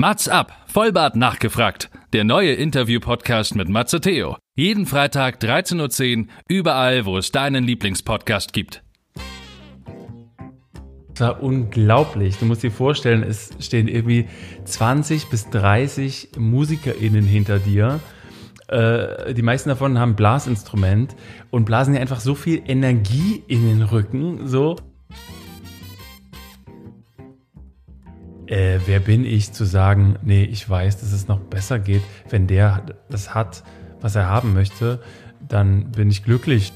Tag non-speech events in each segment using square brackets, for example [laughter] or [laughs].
Mats ab, Vollbart nachgefragt. Der neue Interview-Podcast mit Matze Theo. Jeden Freitag 13.10 Uhr, überall, wo es deinen Lieblingspodcast gibt. Das war unglaublich. Du musst dir vorstellen, es stehen irgendwie 20 bis 30 MusikerInnen hinter dir. Äh, die meisten davon haben Blasinstrument und blasen dir einfach so viel Energie in den Rücken. So. Äh, wer bin ich zu sagen, nee, ich weiß, dass es noch besser geht. Wenn der das hat, was er haben möchte, dann bin ich glücklich.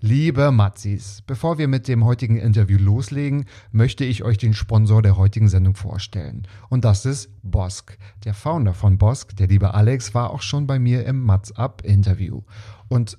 Liebe Matzis, bevor wir mit dem heutigen Interview loslegen, möchte ich euch den Sponsor der heutigen Sendung vorstellen. Und das ist Bosk. Der Founder von Bosk, der liebe Alex, war auch schon bei mir im Matz Up Interview. Und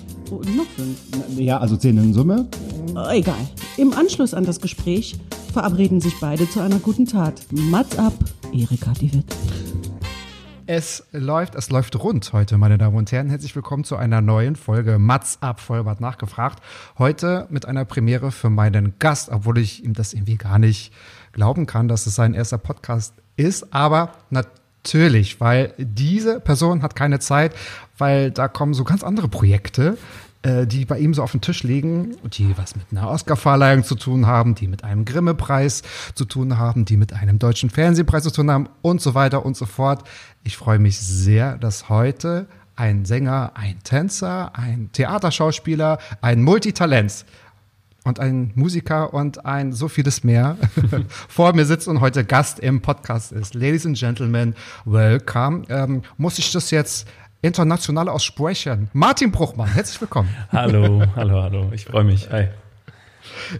Noch fünf. Ja, also zehn in Summe. Oh, egal. Im Anschluss an das Gespräch verabreden sich beide zu einer guten Tat. Mats ab, Erika Diewit. Es läuft, es läuft rund heute, meine Damen und Herren. Herzlich willkommen zu einer neuen Folge Mats ab, Vollbart nachgefragt. Heute mit einer Premiere für meinen Gast, obwohl ich ihm das irgendwie gar nicht glauben kann, dass es sein erster Podcast ist. Aber natürlich, weil diese Person hat keine Zeit, weil da kommen so ganz andere Projekte äh, die bei ihm so auf dem Tisch liegen, die was mit einer Oscarverleihung zu tun haben, die mit einem Grimme-Preis zu tun haben, die mit einem deutschen Fernsehpreis zu tun haben und so weiter und so fort. Ich freue mich sehr, dass heute ein Sänger, ein Tänzer, ein Theaterschauspieler, ein Multitalent und ein Musiker und ein so vieles mehr [laughs] vor mir sitzt und heute Gast im Podcast ist. Ladies and Gentlemen, welcome. Ähm, muss ich das jetzt international aussprechen. Martin Bruchmann, herzlich willkommen. [laughs] Hallo, hallo, hallo. Ich freue mich. Hi.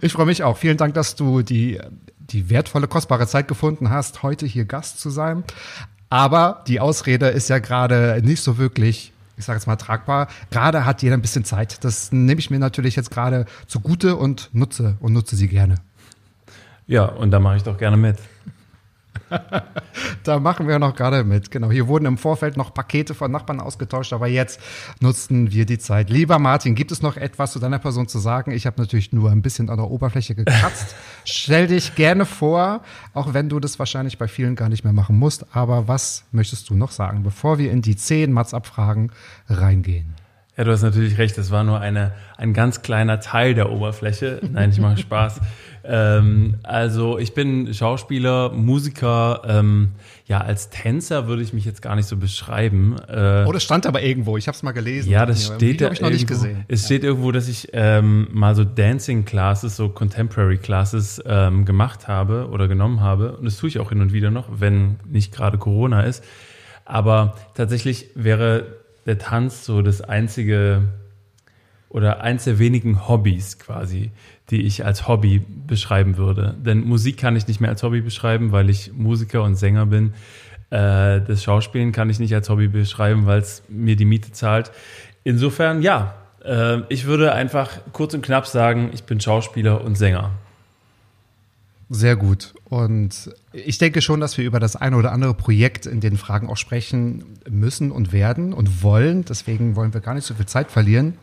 Ich freue mich auch. Vielen Dank, dass du die, die wertvolle, kostbare Zeit gefunden hast, heute hier Gast zu sein. Aber die Ausrede ist ja gerade nicht so wirklich, ich sage jetzt mal, tragbar. Gerade hat jeder ein bisschen Zeit. Das nehme ich mir natürlich jetzt gerade zugute und nutze und nutze sie gerne. Ja, und da mache ich doch gerne mit. [laughs] da machen wir noch gerade mit. Genau, hier wurden im Vorfeld noch Pakete von Nachbarn ausgetauscht, aber jetzt nutzen wir die Zeit. Lieber Martin, gibt es noch etwas zu deiner Person zu sagen? Ich habe natürlich nur ein bisschen an der Oberfläche gekratzt. [laughs] Stell dich gerne vor, auch wenn du das wahrscheinlich bei vielen gar nicht mehr machen musst. Aber was möchtest du noch sagen, bevor wir in die zehn Matz-Abfragen reingehen? Ja, du hast natürlich recht, das war nur eine, ein ganz kleiner Teil der Oberfläche. Nein, ich mache Spaß. [laughs] ähm, also ich bin Schauspieler, Musiker. Ähm, ja, als Tänzer würde ich mich jetzt gar nicht so beschreiben. Äh, oh, das stand aber irgendwo. Ich habe es mal gelesen. Ja, das ja, steht da ich noch irgendwo, nicht gesehen. Es ja. steht irgendwo, dass ich ähm, mal so Dancing Classes, so Contemporary Classes ähm, gemacht habe oder genommen habe. Und das tue ich auch hin und wieder noch, wenn nicht gerade Corona ist. Aber tatsächlich wäre der Tanz so das einzige oder eins der wenigen Hobbys quasi, die ich als Hobby beschreiben würde. Denn Musik kann ich nicht mehr als Hobby beschreiben, weil ich Musiker und Sänger bin. Äh, das Schauspielen kann ich nicht als Hobby beschreiben, weil es mir die Miete zahlt. Insofern, ja, äh, ich würde einfach kurz und knapp sagen, ich bin Schauspieler und Sänger. Sehr gut. Und ich denke schon, dass wir über das eine oder andere Projekt in den Fragen auch sprechen müssen und werden und wollen. Deswegen wollen wir gar nicht so viel Zeit verlieren.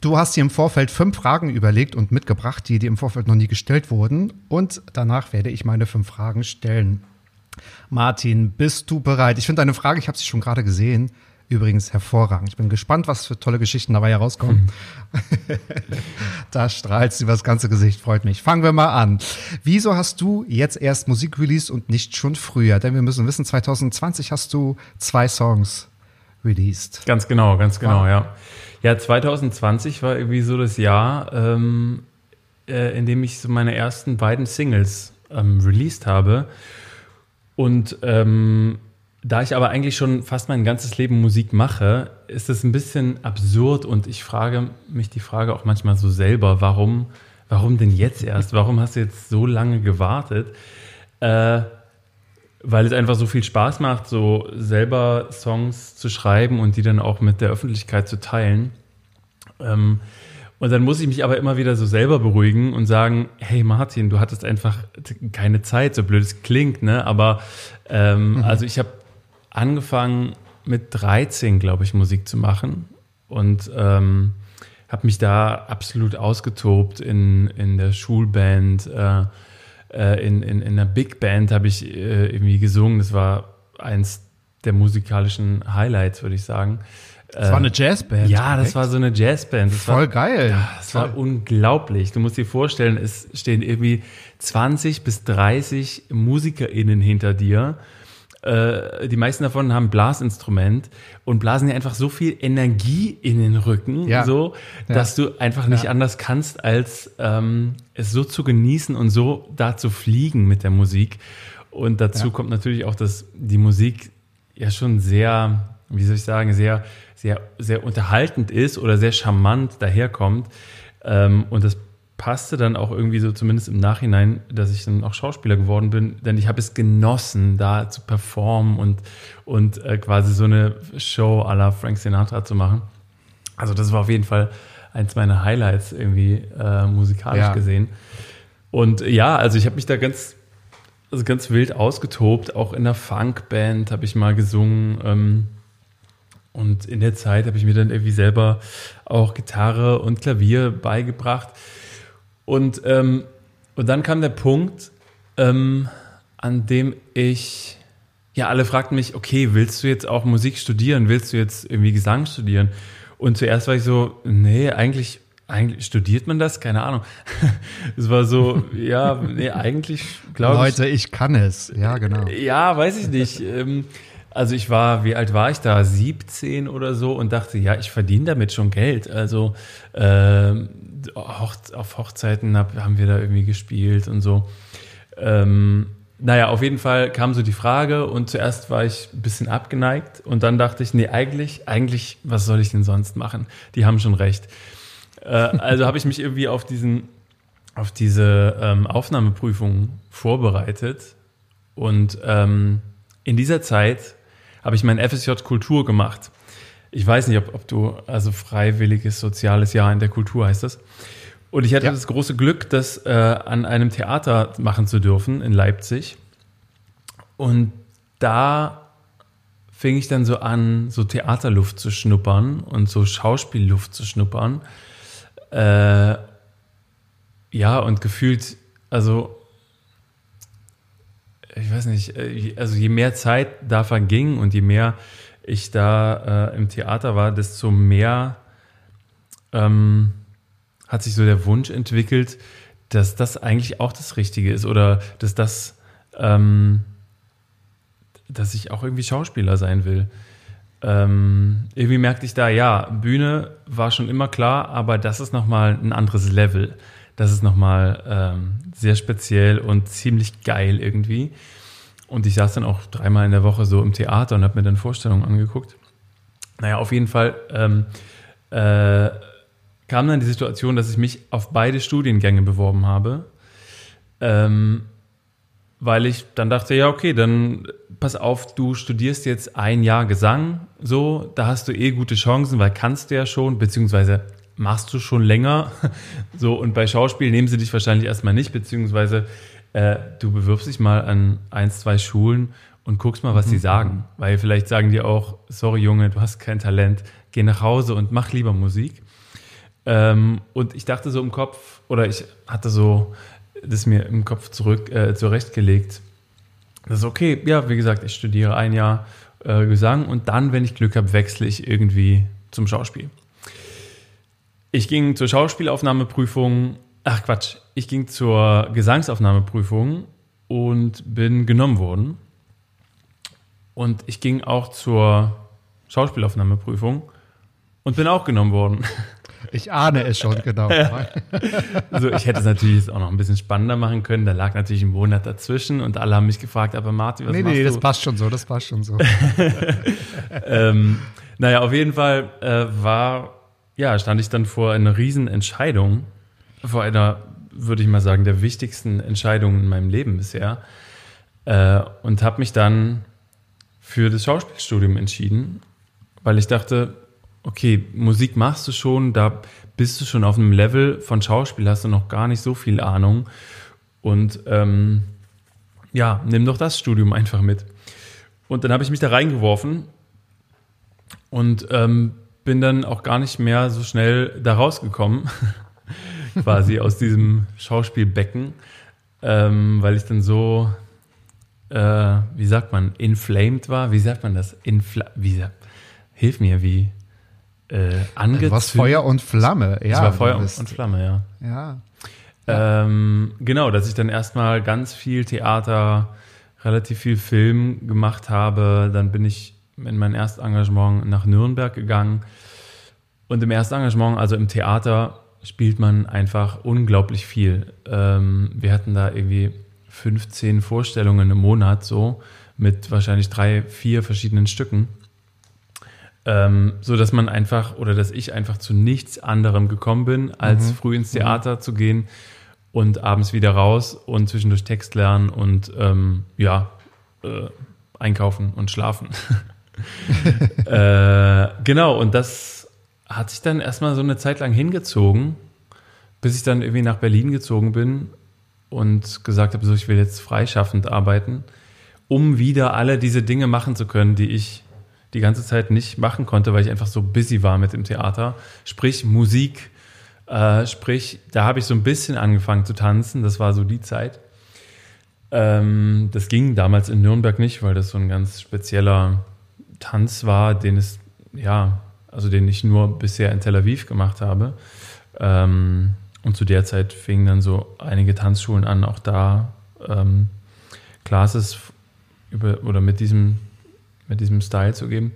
Du hast dir im Vorfeld fünf Fragen überlegt und mitgebracht, die dir im Vorfeld noch nie gestellt wurden. Und danach werde ich meine fünf Fragen stellen. Martin, bist du bereit? Ich finde deine Frage, ich habe sie schon gerade gesehen, übrigens hervorragend. Ich bin gespannt, was für tolle Geschichten dabei herauskommen. [laughs] da strahlt sie das ganze Gesicht, freut mich. Fangen wir mal an. Wieso hast du jetzt erst Musik released und nicht schon früher? Denn wir müssen wissen, 2020 hast du zwei Songs released. Ganz genau, ganz genau, wow. ja. Ja, 2020 war irgendwie so das Jahr, ähm, äh, in dem ich so meine ersten beiden Singles ähm, released habe. Und ähm, da ich aber eigentlich schon fast mein ganzes Leben Musik mache, ist es ein bisschen absurd und ich frage mich die Frage auch manchmal so selber, warum, warum denn jetzt erst? Warum hast du jetzt so lange gewartet? Äh, weil es einfach so viel Spaß macht, so selber Songs zu schreiben und die dann auch mit der Öffentlichkeit zu teilen. Ähm, und dann muss ich mich aber immer wieder so selber beruhigen und sagen, hey Martin, du hattest einfach keine Zeit, so blöd es klingt, ne? Aber ähm, mhm. also ich habe angefangen mit 13, glaube ich, Musik zu machen und ähm, habe mich da absolut ausgetobt in, in der Schulband. Äh, äh, in, in, in einer Big Band habe ich äh, irgendwie gesungen. Das war eins der musikalischen Highlights, würde ich sagen. Das war eine Jazzband. Ja, das war so eine Jazzband. Das Voll war, geil. Das war unglaublich. Du musst dir vorstellen, es stehen irgendwie 20 bis 30 MusikerInnen hinter dir äh, die meisten davon haben Blasinstrument und blasen ja einfach so viel Energie in den Rücken, ja. so, dass ja. du einfach nicht ja. anders kannst, als ähm, es so zu genießen und so da zu fliegen mit der Musik. Und dazu kommt natürlich auch, dass die Musik ja schon sehr, wie soll ich sagen, sehr, sehr, sehr unterhaltend ist oder sehr charmant daherkommt. Ähm, und das passte dann auch irgendwie so, zumindest im Nachhinein, dass ich dann auch Schauspieler geworden bin, denn ich habe es genossen, da zu performen und, und äh, quasi so eine Show à la Frank Sinatra zu machen. Also das war auf jeden Fall eins meiner Highlights irgendwie äh, musikalisch ja. gesehen. Und ja, also ich habe mich da ganz, also ganz wild ausgetobt, auch in der Funkband habe ich mal gesungen. Ähm, und in der Zeit habe ich mir dann irgendwie selber auch Gitarre und Klavier beigebracht. Und, ähm, und dann kam der Punkt, ähm, an dem ich, ja, alle fragten mich, okay, willst du jetzt auch Musik studieren? Willst du jetzt irgendwie Gesang studieren? Und zuerst war ich so, nee, eigentlich, eigentlich studiert man das? Keine Ahnung. [laughs] es war so, [laughs] ja, nee, eigentlich glaube ich. Leute, ich kann es. Ja, genau. Ja, weiß ich nicht. Ähm, also ich war, wie alt war ich da? 17 oder so und dachte, ja, ich verdiene damit schon Geld. Also ähm, auf Hochzeiten haben wir da irgendwie gespielt und so. Ähm, naja, auf jeden Fall kam so die Frage und zuerst war ich ein bisschen abgeneigt und dann dachte ich, nee, eigentlich, eigentlich, was soll ich denn sonst machen? Die haben schon recht. Äh, also habe ich mich irgendwie auf diesen, auf diese ähm, Aufnahmeprüfung vorbereitet und ähm, in dieser Zeit habe ich mein FSJ Kultur gemacht ich weiß nicht, ob, ob du, also freiwilliges soziales Jahr in der Kultur heißt das. Und ich hatte ja. das große Glück, das äh, an einem Theater machen zu dürfen in Leipzig. Und da fing ich dann so an, so Theaterluft zu schnuppern und so Schauspielluft zu schnuppern. Äh, ja, und gefühlt, also ich weiß nicht, äh, also je mehr Zeit da verging und je mehr ich da äh, im Theater war, desto mehr ähm, hat sich so der Wunsch entwickelt, dass das eigentlich auch das Richtige ist oder dass das, ähm, dass ich auch irgendwie Schauspieler sein will. Ähm, irgendwie merkte ich da, ja, Bühne war schon immer klar, aber das ist nochmal ein anderes Level. Das ist nochmal ähm, sehr speziell und ziemlich geil irgendwie. Und ich saß dann auch dreimal in der Woche so im Theater und habe mir dann Vorstellungen angeguckt. Naja, auf jeden Fall ähm, äh, kam dann die Situation, dass ich mich auf beide Studiengänge beworben habe. Ähm, weil ich dann dachte, ja, okay, dann pass auf, du studierst jetzt ein Jahr Gesang, so, da hast du eh gute Chancen, weil kannst du ja schon, beziehungsweise machst du schon länger, [laughs] so, und bei Schauspiel nehmen sie dich wahrscheinlich erstmal nicht, beziehungsweise äh, du bewirbst dich mal an ein, zwei Schulen und guckst mal, was mhm. die sagen. Weil vielleicht sagen die auch, sorry Junge, du hast kein Talent, geh nach Hause und mach lieber Musik. Ähm, und ich dachte so im Kopf, oder ich hatte so das mir im Kopf zurück äh, zurechtgelegt. Das ist okay, ja, wie gesagt, ich studiere ein Jahr, äh, Gesang und dann, wenn ich Glück habe, wechsle ich irgendwie zum Schauspiel. Ich ging zur Schauspielaufnahmeprüfung, ach Quatsch, ich ging zur Gesangsaufnahmeprüfung und bin genommen worden. Und ich ging auch zur Schauspielaufnahmeprüfung und bin auch genommen worden. [laughs] Ich ahne es schon, genau. [laughs] also ich hätte es natürlich auch noch ein bisschen spannender machen können. Da lag natürlich ein Monat dazwischen und alle haben mich gefragt, aber Martin, was nee, machst nee, du? Nee, das passt schon so, das passt schon so. [laughs] ähm, naja, auf jeden Fall äh, war, ja, stand ich dann vor einer riesen Entscheidung, vor einer, würde ich mal sagen, der wichtigsten Entscheidung in meinem Leben bisher äh, und habe mich dann für das Schauspielstudium entschieden, weil ich dachte, okay, Musik machst du schon, da bist du schon auf einem Level von Schauspiel, hast du noch gar nicht so viel Ahnung. Und ähm, ja, nimm doch das Studium einfach mit. Und dann habe ich mich da reingeworfen und ähm, bin dann auch gar nicht mehr so schnell da rausgekommen, [laughs] quasi aus diesem Schauspielbecken, ähm, weil ich dann so, äh, wie sagt man, inflamed war. Wie sagt man das? Infla wie, hilf mir, wie äh, angezündet. Was Feuer und Flamme, ja. Es war Feuer und Flamme, ja. Ja. Ähm, genau, dass ich dann erstmal ganz viel Theater, relativ viel Film gemacht habe. Dann bin ich in mein Erstengagement nach Nürnberg gegangen. Und im Erstengagement, also im Theater, spielt man einfach unglaublich viel. Ähm, wir hatten da irgendwie 15 Vorstellungen im Monat so mit wahrscheinlich drei, vier verschiedenen Stücken. Ähm, so dass man einfach oder dass ich einfach zu nichts anderem gekommen bin, als mhm. früh ins mhm. Theater mhm. zu gehen und abends wieder raus und zwischendurch Text lernen und ähm, ja, äh, einkaufen und schlafen. [laughs] [laughs] äh, genau, und das hat sich dann erstmal so eine Zeit lang hingezogen, bis ich dann irgendwie nach Berlin gezogen bin und gesagt habe, so ich will jetzt freischaffend arbeiten, um wieder alle diese Dinge machen zu können, die ich die ganze Zeit nicht machen konnte, weil ich einfach so busy war mit dem Theater. Sprich Musik, äh, sprich, da habe ich so ein bisschen angefangen zu tanzen, das war so die Zeit. Ähm, das ging damals in Nürnberg nicht, weil das so ein ganz spezieller Tanz war, den es, ja, also den ich nur bisher in Tel Aviv gemacht habe. Ähm, und zu der Zeit fingen dann so einige Tanzschulen an, auch da ähm, Classes über, oder mit diesem mit diesem Style zu geben.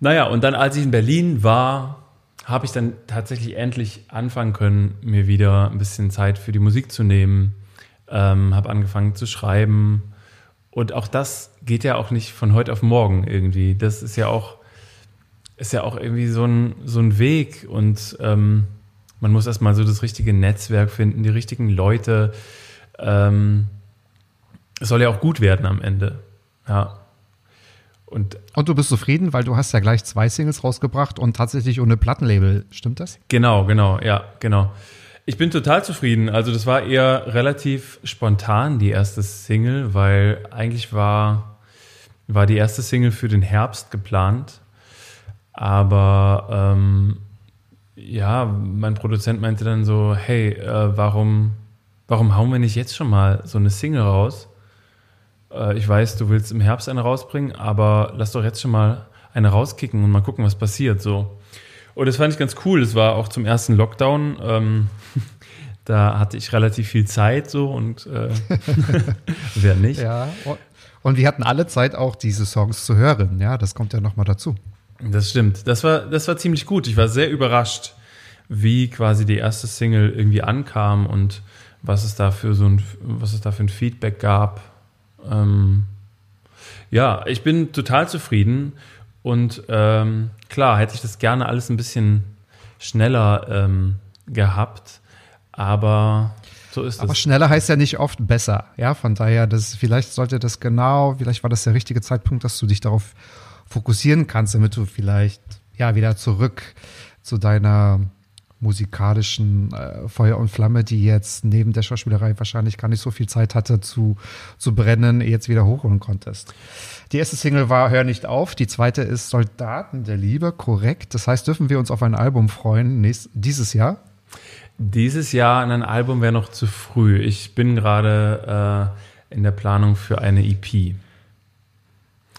Naja, und dann, als ich in Berlin war, habe ich dann tatsächlich endlich anfangen können, mir wieder ein bisschen Zeit für die Musik zu nehmen. Ähm, habe angefangen zu schreiben. Und auch das geht ja auch nicht von heute auf morgen irgendwie. Das ist ja auch, ist ja auch irgendwie so ein, so ein Weg. Und ähm, man muss erstmal so das richtige Netzwerk finden, die richtigen Leute. Ähm, es soll ja auch gut werden am Ende. Ja. Und, und du bist zufrieden, weil du hast ja gleich zwei Singles rausgebracht und tatsächlich ohne Plattenlabel, stimmt das? Genau, genau, ja, genau. Ich bin total zufrieden. Also das war eher relativ spontan, die erste Single, weil eigentlich war, war die erste Single für den Herbst geplant. Aber ähm, ja, mein Produzent meinte dann so, hey, äh, warum, warum hauen wir nicht jetzt schon mal so eine Single raus? äh, ich weiß, du willst im Herbst eine rausbringen, aber lass doch jetzt schon mal eine rauskicken und mal gucken, was passiert. So. Und das fand ich ganz cool. Das war auch zum ersten Lockdown. Ähm, [laughs] da hatte ich relativ viel Zeit so und äh, [laughs] wer nicht. Ja, und wir hatten alle Zeit auch diese Songs zu hören. Ja, das kommt ja nochmal dazu. Das stimmt. Das war, das war ziemlich gut. Ich war sehr überrascht, wie quasi die erste Single irgendwie ankam und was es da für so ein, was es da für ein Feedback gab ähm, ja, ich bin total zufrieden und ähm, klar hätte ich das gerne alles ein bisschen schneller ähm, gehabt, aber so ist es. Aber schneller heißt ja nicht oft besser, ja, von daher, das, vielleicht sollte das genau, vielleicht war das der richtige Zeitpunkt, dass du dich darauf fokussieren kannst, damit du vielleicht ja wieder zurück zu deiner musikalischen äh, Feuer und Flamme, die jetzt neben der Schauspielerei wahrscheinlich gar nicht so viel Zeit hatte zu, zu brennen, jetzt wieder hochholen konntest. Die erste Single war Hör nicht auf, die zweite ist Soldaten der Liebe, korrekt. Das heißt, dürfen wir uns auf ein Album freuen nächst, dieses Jahr? Dieses Jahr ein Album wäre noch zu früh. Ich bin gerade äh, in der Planung für eine EP.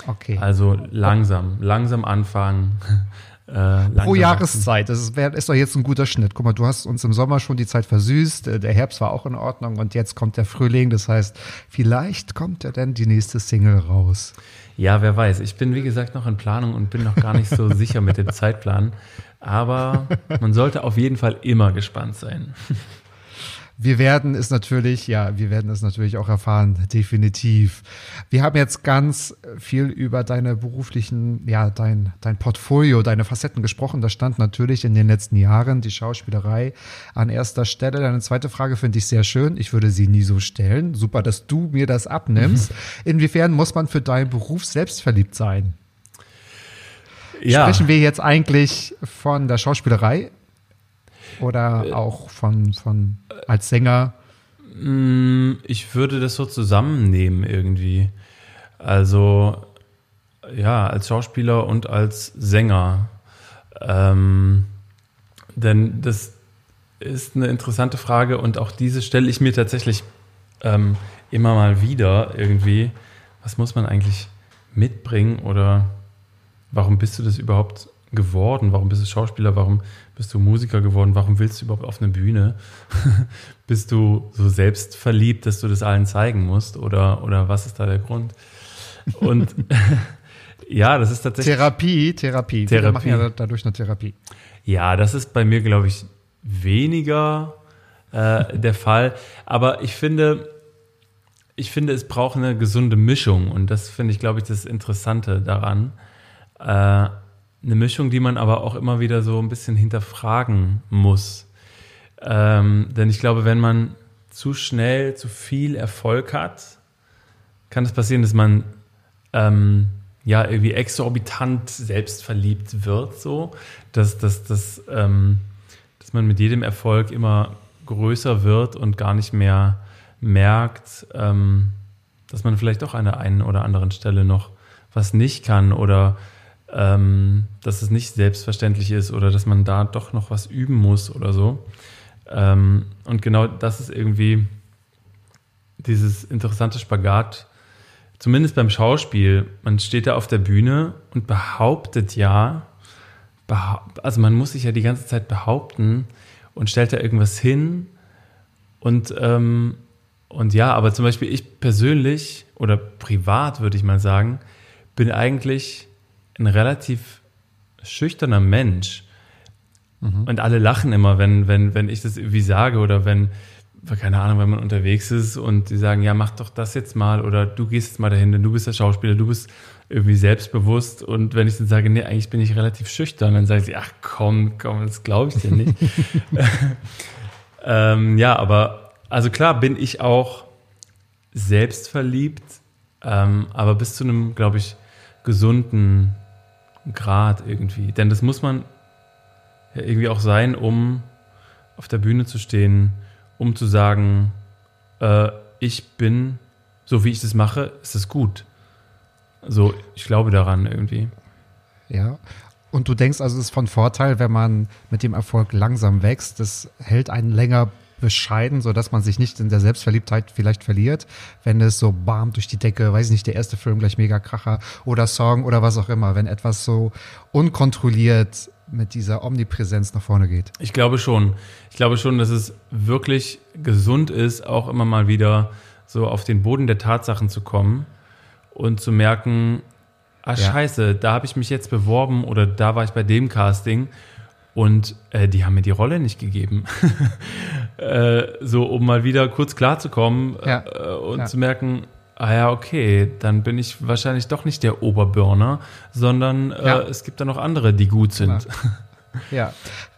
Okay. Also langsam, langsam anfangen. [laughs] Äh, Pro Jahreszeit. Das ist, ist doch jetzt ein guter Schnitt. Guck mal, du hast uns im Sommer schon die Zeit versüßt. Äh, der Herbst war auch in Ordnung und jetzt kommt der Frühling. Das heißt, vielleicht kommt ja dann die nächste Single raus. Ja, wer weiß. Ich bin, wie gesagt, noch in Planung und bin noch gar nicht so [laughs] sicher mit dem Zeitplan. Aber man sollte auf jeden Fall immer gespannt sein. Wir werden es natürlich, ja, wir werden es natürlich auch erfahren, definitiv. Wir haben jetzt ganz viel über deine beruflichen, ja, dein, dein Portfolio, deine Facetten gesprochen. Da stand natürlich in den letzten Jahren die Schauspielerei an erster Stelle. Deine zweite Frage finde ich sehr schön. Ich würde sie nie so stellen. Super, dass du mir das abnimmst. [laughs] Inwiefern muss man für deinen Beruf selbstverliebt sein? Ja. Sprechen wir jetzt eigentlich von der Schauspielerei oder äh, auch von, von als Sänger? Mm, ich würde das so zusammennehmen irgendwie. Also ja, als Schauspieler und als Sänger. Ähm, denn das ist eine interessante Frage und auch diese stelle ich mir tatsächlich ähm, immer mal wieder irgendwie. Was muss man eigentlich mitbringen oder warum bist du das überhaupt geworden? Warum bist du Schauspieler? Warum bist du Musiker geworden? Warum willst du überhaupt auf eine Bühne? [laughs] bist du so selbstverliebt, dass du das allen zeigen musst? Oder, oder was ist da der Grund? Und [laughs] ja, das ist tatsächlich. Therapie, Therapie. Therapie. Wir machen ja dadurch eine Therapie. Ja, das ist bei mir, glaube ich, weniger äh, [laughs] der Fall. Aber ich finde, ich finde, es braucht eine gesunde Mischung. Und das finde ich, glaube ich, das Interessante daran. Äh, eine Mischung, die man aber auch immer wieder so ein bisschen hinterfragen muss. Ähm, denn ich glaube, wenn man zu schnell zu viel Erfolg hat, kann es passieren, dass man ähm, ja irgendwie exorbitant selbstverliebt wird, so, dass, dass, dass, ähm, dass man mit jedem Erfolg immer größer wird und gar nicht mehr merkt, ähm, dass man vielleicht auch an der einen oder anderen Stelle noch was nicht kann oder ähm, dass es nicht selbstverständlich ist oder dass man da doch noch was üben muss oder so. Ähm, und genau das ist irgendwie dieses interessante Spagat, zumindest beim Schauspiel. Man steht da auf der Bühne und behauptet ja, also man muss sich ja die ganze Zeit behaupten und stellt da irgendwas hin und, ähm, und ja, aber zum Beispiel ich persönlich oder privat würde ich mal sagen, bin eigentlich ein relativ schüchterner Mensch. Mhm. Und alle lachen immer, wenn, wenn, wenn ich das irgendwie sage oder wenn, keine Ahnung, wenn man unterwegs ist und die sagen, ja, mach doch das jetzt mal oder du gehst jetzt mal dahin, denn du bist der Schauspieler, du bist irgendwie selbstbewusst und wenn ich dann sage, nee, eigentlich bin ich relativ schüchtern, dann sagen sie, ach komm, komm, das glaube ich dir nicht. [laughs] ähm, ja, aber also klar bin ich auch selbstverliebt, ähm, aber bis zu einem, glaube ich, gesunden Grad irgendwie. Denn das muss man ja irgendwie auch sein, um auf der Bühne zu stehen, um zu sagen, äh, ich bin, so wie ich das mache, ist es gut. So, ich glaube daran irgendwie. Ja. Und du denkst also, es ist von Vorteil, wenn man mit dem Erfolg langsam wächst. Das hält einen länger bescheiden, so dass man sich nicht in der Selbstverliebtheit vielleicht verliert, wenn es so bam durch die Decke, weiß ich nicht, der erste Film gleich mega Kracher oder Song oder was auch immer, wenn etwas so unkontrolliert mit dieser Omnipräsenz nach vorne geht. Ich glaube schon. Ich glaube schon, dass es wirklich gesund ist, auch immer mal wieder so auf den Boden der Tatsachen zu kommen und zu merken, ah ja. scheiße, da habe ich mich jetzt beworben oder da war ich bei dem Casting und äh, die haben mir die Rolle nicht gegeben. [laughs] äh, so, um mal wieder kurz klarzukommen ja. äh, und ja. zu merken, ah ja, okay, dann bin ich wahrscheinlich doch nicht der Oberburner, sondern äh, ja. es gibt da noch andere, die gut sind. [laughs] Ja.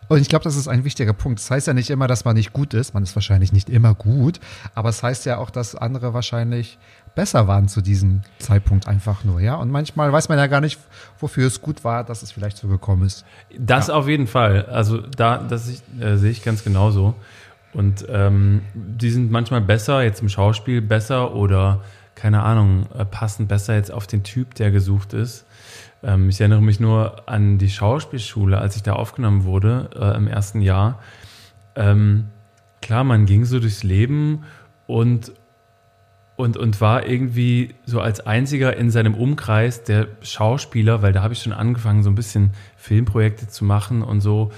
Und ich glaube, das ist ein wichtiger Punkt. Das heißt ja nicht immer, dass man nicht gut ist. Man ist wahrscheinlich nicht immer gut. Aber es heißt ja auch, dass andere wahrscheinlich besser waren zu diesem Zeitpunkt einfach nur, ja. Und manchmal weiß man ja gar nicht, wofür es gut war, dass es vielleicht so gekommen ist. Das ja. auf jeden Fall. Also da, das ich, äh, sehe ich ganz genauso. Und ähm, die sind manchmal besser, jetzt im Schauspiel besser oder keine Ahnung, äh, passen besser jetzt auf den Typ, der gesucht ist. Ähm, ich erinnere mich nur an die Schauspielschule, als ich da aufgenommen wurde äh, im ersten Jahr. Ähm, klar, man ging so durchs Leben und und, und war irgendwie so als einziger in seinem Umkreis der Schauspieler, weil da habe ich schon angefangen, so ein bisschen Filmprojekte zu machen und so.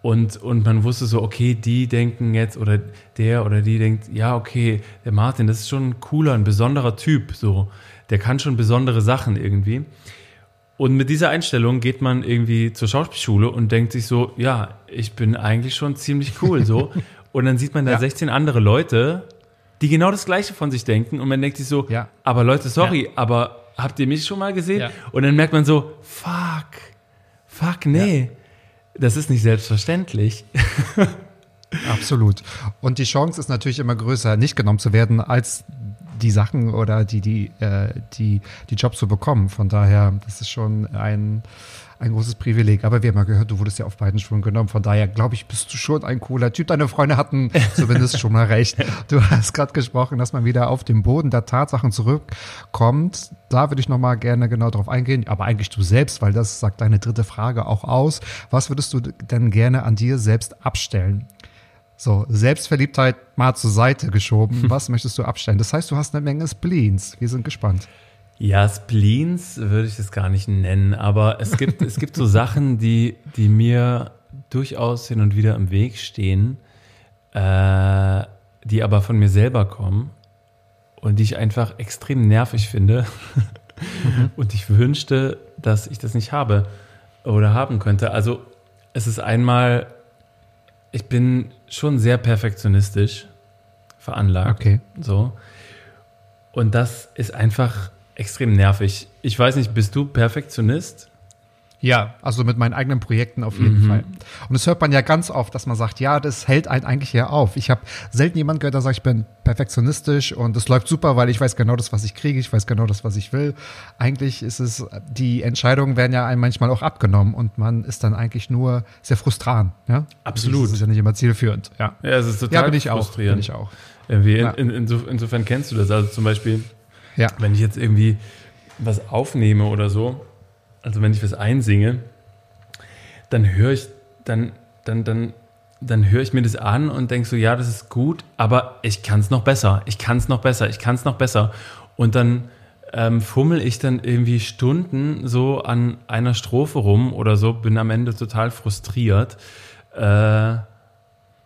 Und, und man wusste so, okay, die denken jetzt oder der oder die denkt, ja, okay, der Martin, das ist schon ein cooler, ein besonderer Typ, so. Der kann schon besondere Sachen irgendwie. Und mit dieser Einstellung geht man irgendwie zur Schauspielschule und denkt sich so, ja, ich bin eigentlich schon ziemlich cool, so. [laughs] und dann sieht man da ja. 16 andere Leute, die genau das Gleiche von sich denken und man denkt sich so, ja. aber Leute, sorry, ja. aber habt ihr mich schon mal gesehen? Ja. Und dann merkt man so, fuck, fuck, nee, das ist nicht selbstverständlich. [laughs] Absolut. Und die Chance ist natürlich immer größer, nicht genommen zu werden, als die Sachen oder die, die, äh, die, die Jobs zu bekommen. Von daher, das ist schon ein, ein großes Privileg. Aber wir haben ja gehört, du wurdest ja auf beiden Schulen genommen. Von daher, glaube ich, bist du schon ein cooler Typ. Deine Freunde hatten [laughs] zumindest schon mal recht. Du hast gerade gesprochen, dass man wieder auf den Boden der Tatsachen zurückkommt. Da würde ich noch mal gerne genau darauf eingehen. Aber eigentlich du selbst, weil das sagt deine dritte Frage auch aus. Was würdest du denn gerne an dir selbst abstellen? So, Selbstverliebtheit mal zur Seite geschoben. Was möchtest du abstellen? Das heißt, du hast eine Menge Spleens. Wir sind gespannt. Ja, Spleens würde ich das gar nicht nennen, aber es gibt, es gibt so [laughs] Sachen, die, die mir durchaus hin und wieder im Weg stehen, äh, die aber von mir selber kommen und die ich einfach extrem nervig finde. Mhm. [laughs] Und ich wünschte, dass ich das nicht habe oder haben könnte. Also es ist einmal, ich bin schon sehr perfektionistisch veranlagt. Okay. So. Und das ist einfach extrem nervig. Ich weiß nicht, bist du Perfektionist? Ja, also mit meinen eigenen Projekten auf jeden mhm. Fall. Und das hört man ja ganz oft, dass man sagt, ja, das hält einen eigentlich ja auf. Ich habe selten jemanden gehört, der sagt, ich bin perfektionistisch und es läuft super, weil ich weiß genau das, was ich kriege, ich weiß genau das, was ich will. Eigentlich ist es, die Entscheidungen werden ja einem manchmal auch abgenommen und man ist dann eigentlich nur sehr frustrant. Ja? Absolut. Das ist ja nicht immer zielführend. Ja, ja es ist total ja, bin ich frustrierend. Auch, bin ich auch. Irgendwie in, in, insofern kennst du das. Also zum Beispiel, ja. Wenn ich jetzt irgendwie was aufnehme oder so, also wenn ich was einsinge, dann höre ich, dann, dann, dann, dann höre ich mir das an und denke so, ja, das ist gut, aber ich kann es noch besser, ich kann es noch besser, ich kann es noch besser. Und dann ähm, fummel ich dann irgendwie Stunden so an einer Strophe rum oder so, bin am Ende total frustriert. Äh,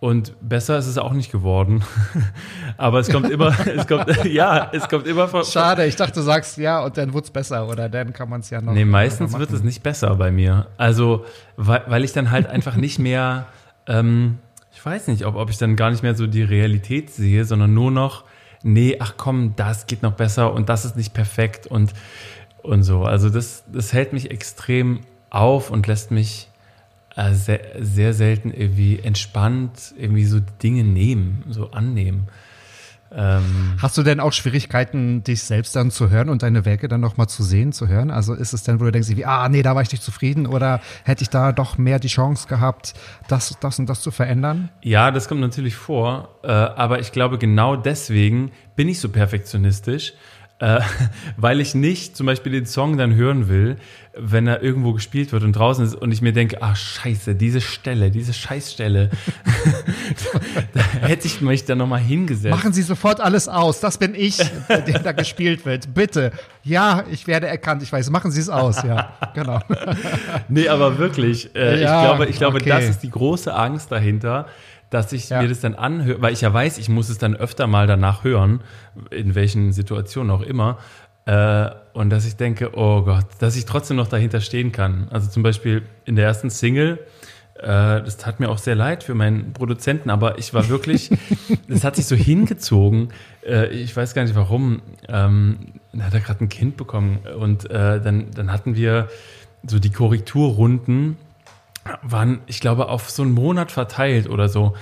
und besser ist es auch nicht geworden. [laughs] Aber es kommt immer, [laughs] es kommt, [laughs] ja, es kommt immer von. Schade, ich dachte, du sagst ja und dann wird es besser oder dann kann man es ja noch. Nee, meistens wird es nicht besser bei mir. Also, weil, weil ich dann halt einfach nicht mehr, ähm, ich weiß nicht, ob, ob ich dann gar nicht mehr so die Realität sehe, sondern nur noch, nee, ach komm, das geht noch besser und das ist nicht perfekt und, und so. Also, das, das hält mich extrem auf und lässt mich sehr, sehr selten irgendwie entspannt irgendwie so Dinge nehmen, so annehmen. Ähm Hast du denn auch Schwierigkeiten, dich selbst dann zu hören und deine Werke dann nochmal zu sehen, zu hören? Also ist es denn, wo du denkst, wie, ah, nee, da war ich nicht zufrieden oder hätte ich da doch mehr die Chance gehabt, das, das und das zu verändern? Ja, das kommt natürlich vor, äh, aber ich glaube, genau deswegen bin ich so perfektionistisch, äh, [laughs] weil ich nicht zum Beispiel den Song dann hören will, wenn er irgendwo gespielt wird und draußen ist und ich mir denke, ah scheiße, diese Stelle, diese Scheißstelle, [laughs] da hätte ich mich da nochmal hingesetzt. Machen Sie sofort alles aus, das bin ich, der da gespielt wird, bitte. Ja, ich werde erkannt, ich weiß, machen Sie es aus, ja, genau. [laughs] nee, aber wirklich, äh, ja, ich glaube, ich glaube okay. das ist die große Angst dahinter, dass ich ja. mir das dann anhöre, weil ich ja weiß, ich muss es dann öfter mal danach hören, in welchen Situationen auch immer. Äh, und dass ich denke, oh Gott, dass ich trotzdem noch dahinter stehen kann. Also zum Beispiel in der ersten Single, äh, das tat mir auch sehr leid für meinen Produzenten, aber ich war wirklich, [laughs] das hat sich so hingezogen. Äh, ich weiß gar nicht warum. Ähm, da hat er gerade ein Kind bekommen und äh, dann, dann hatten wir so die Korrekturrunden waren, ich glaube, auf so einen Monat verteilt oder so.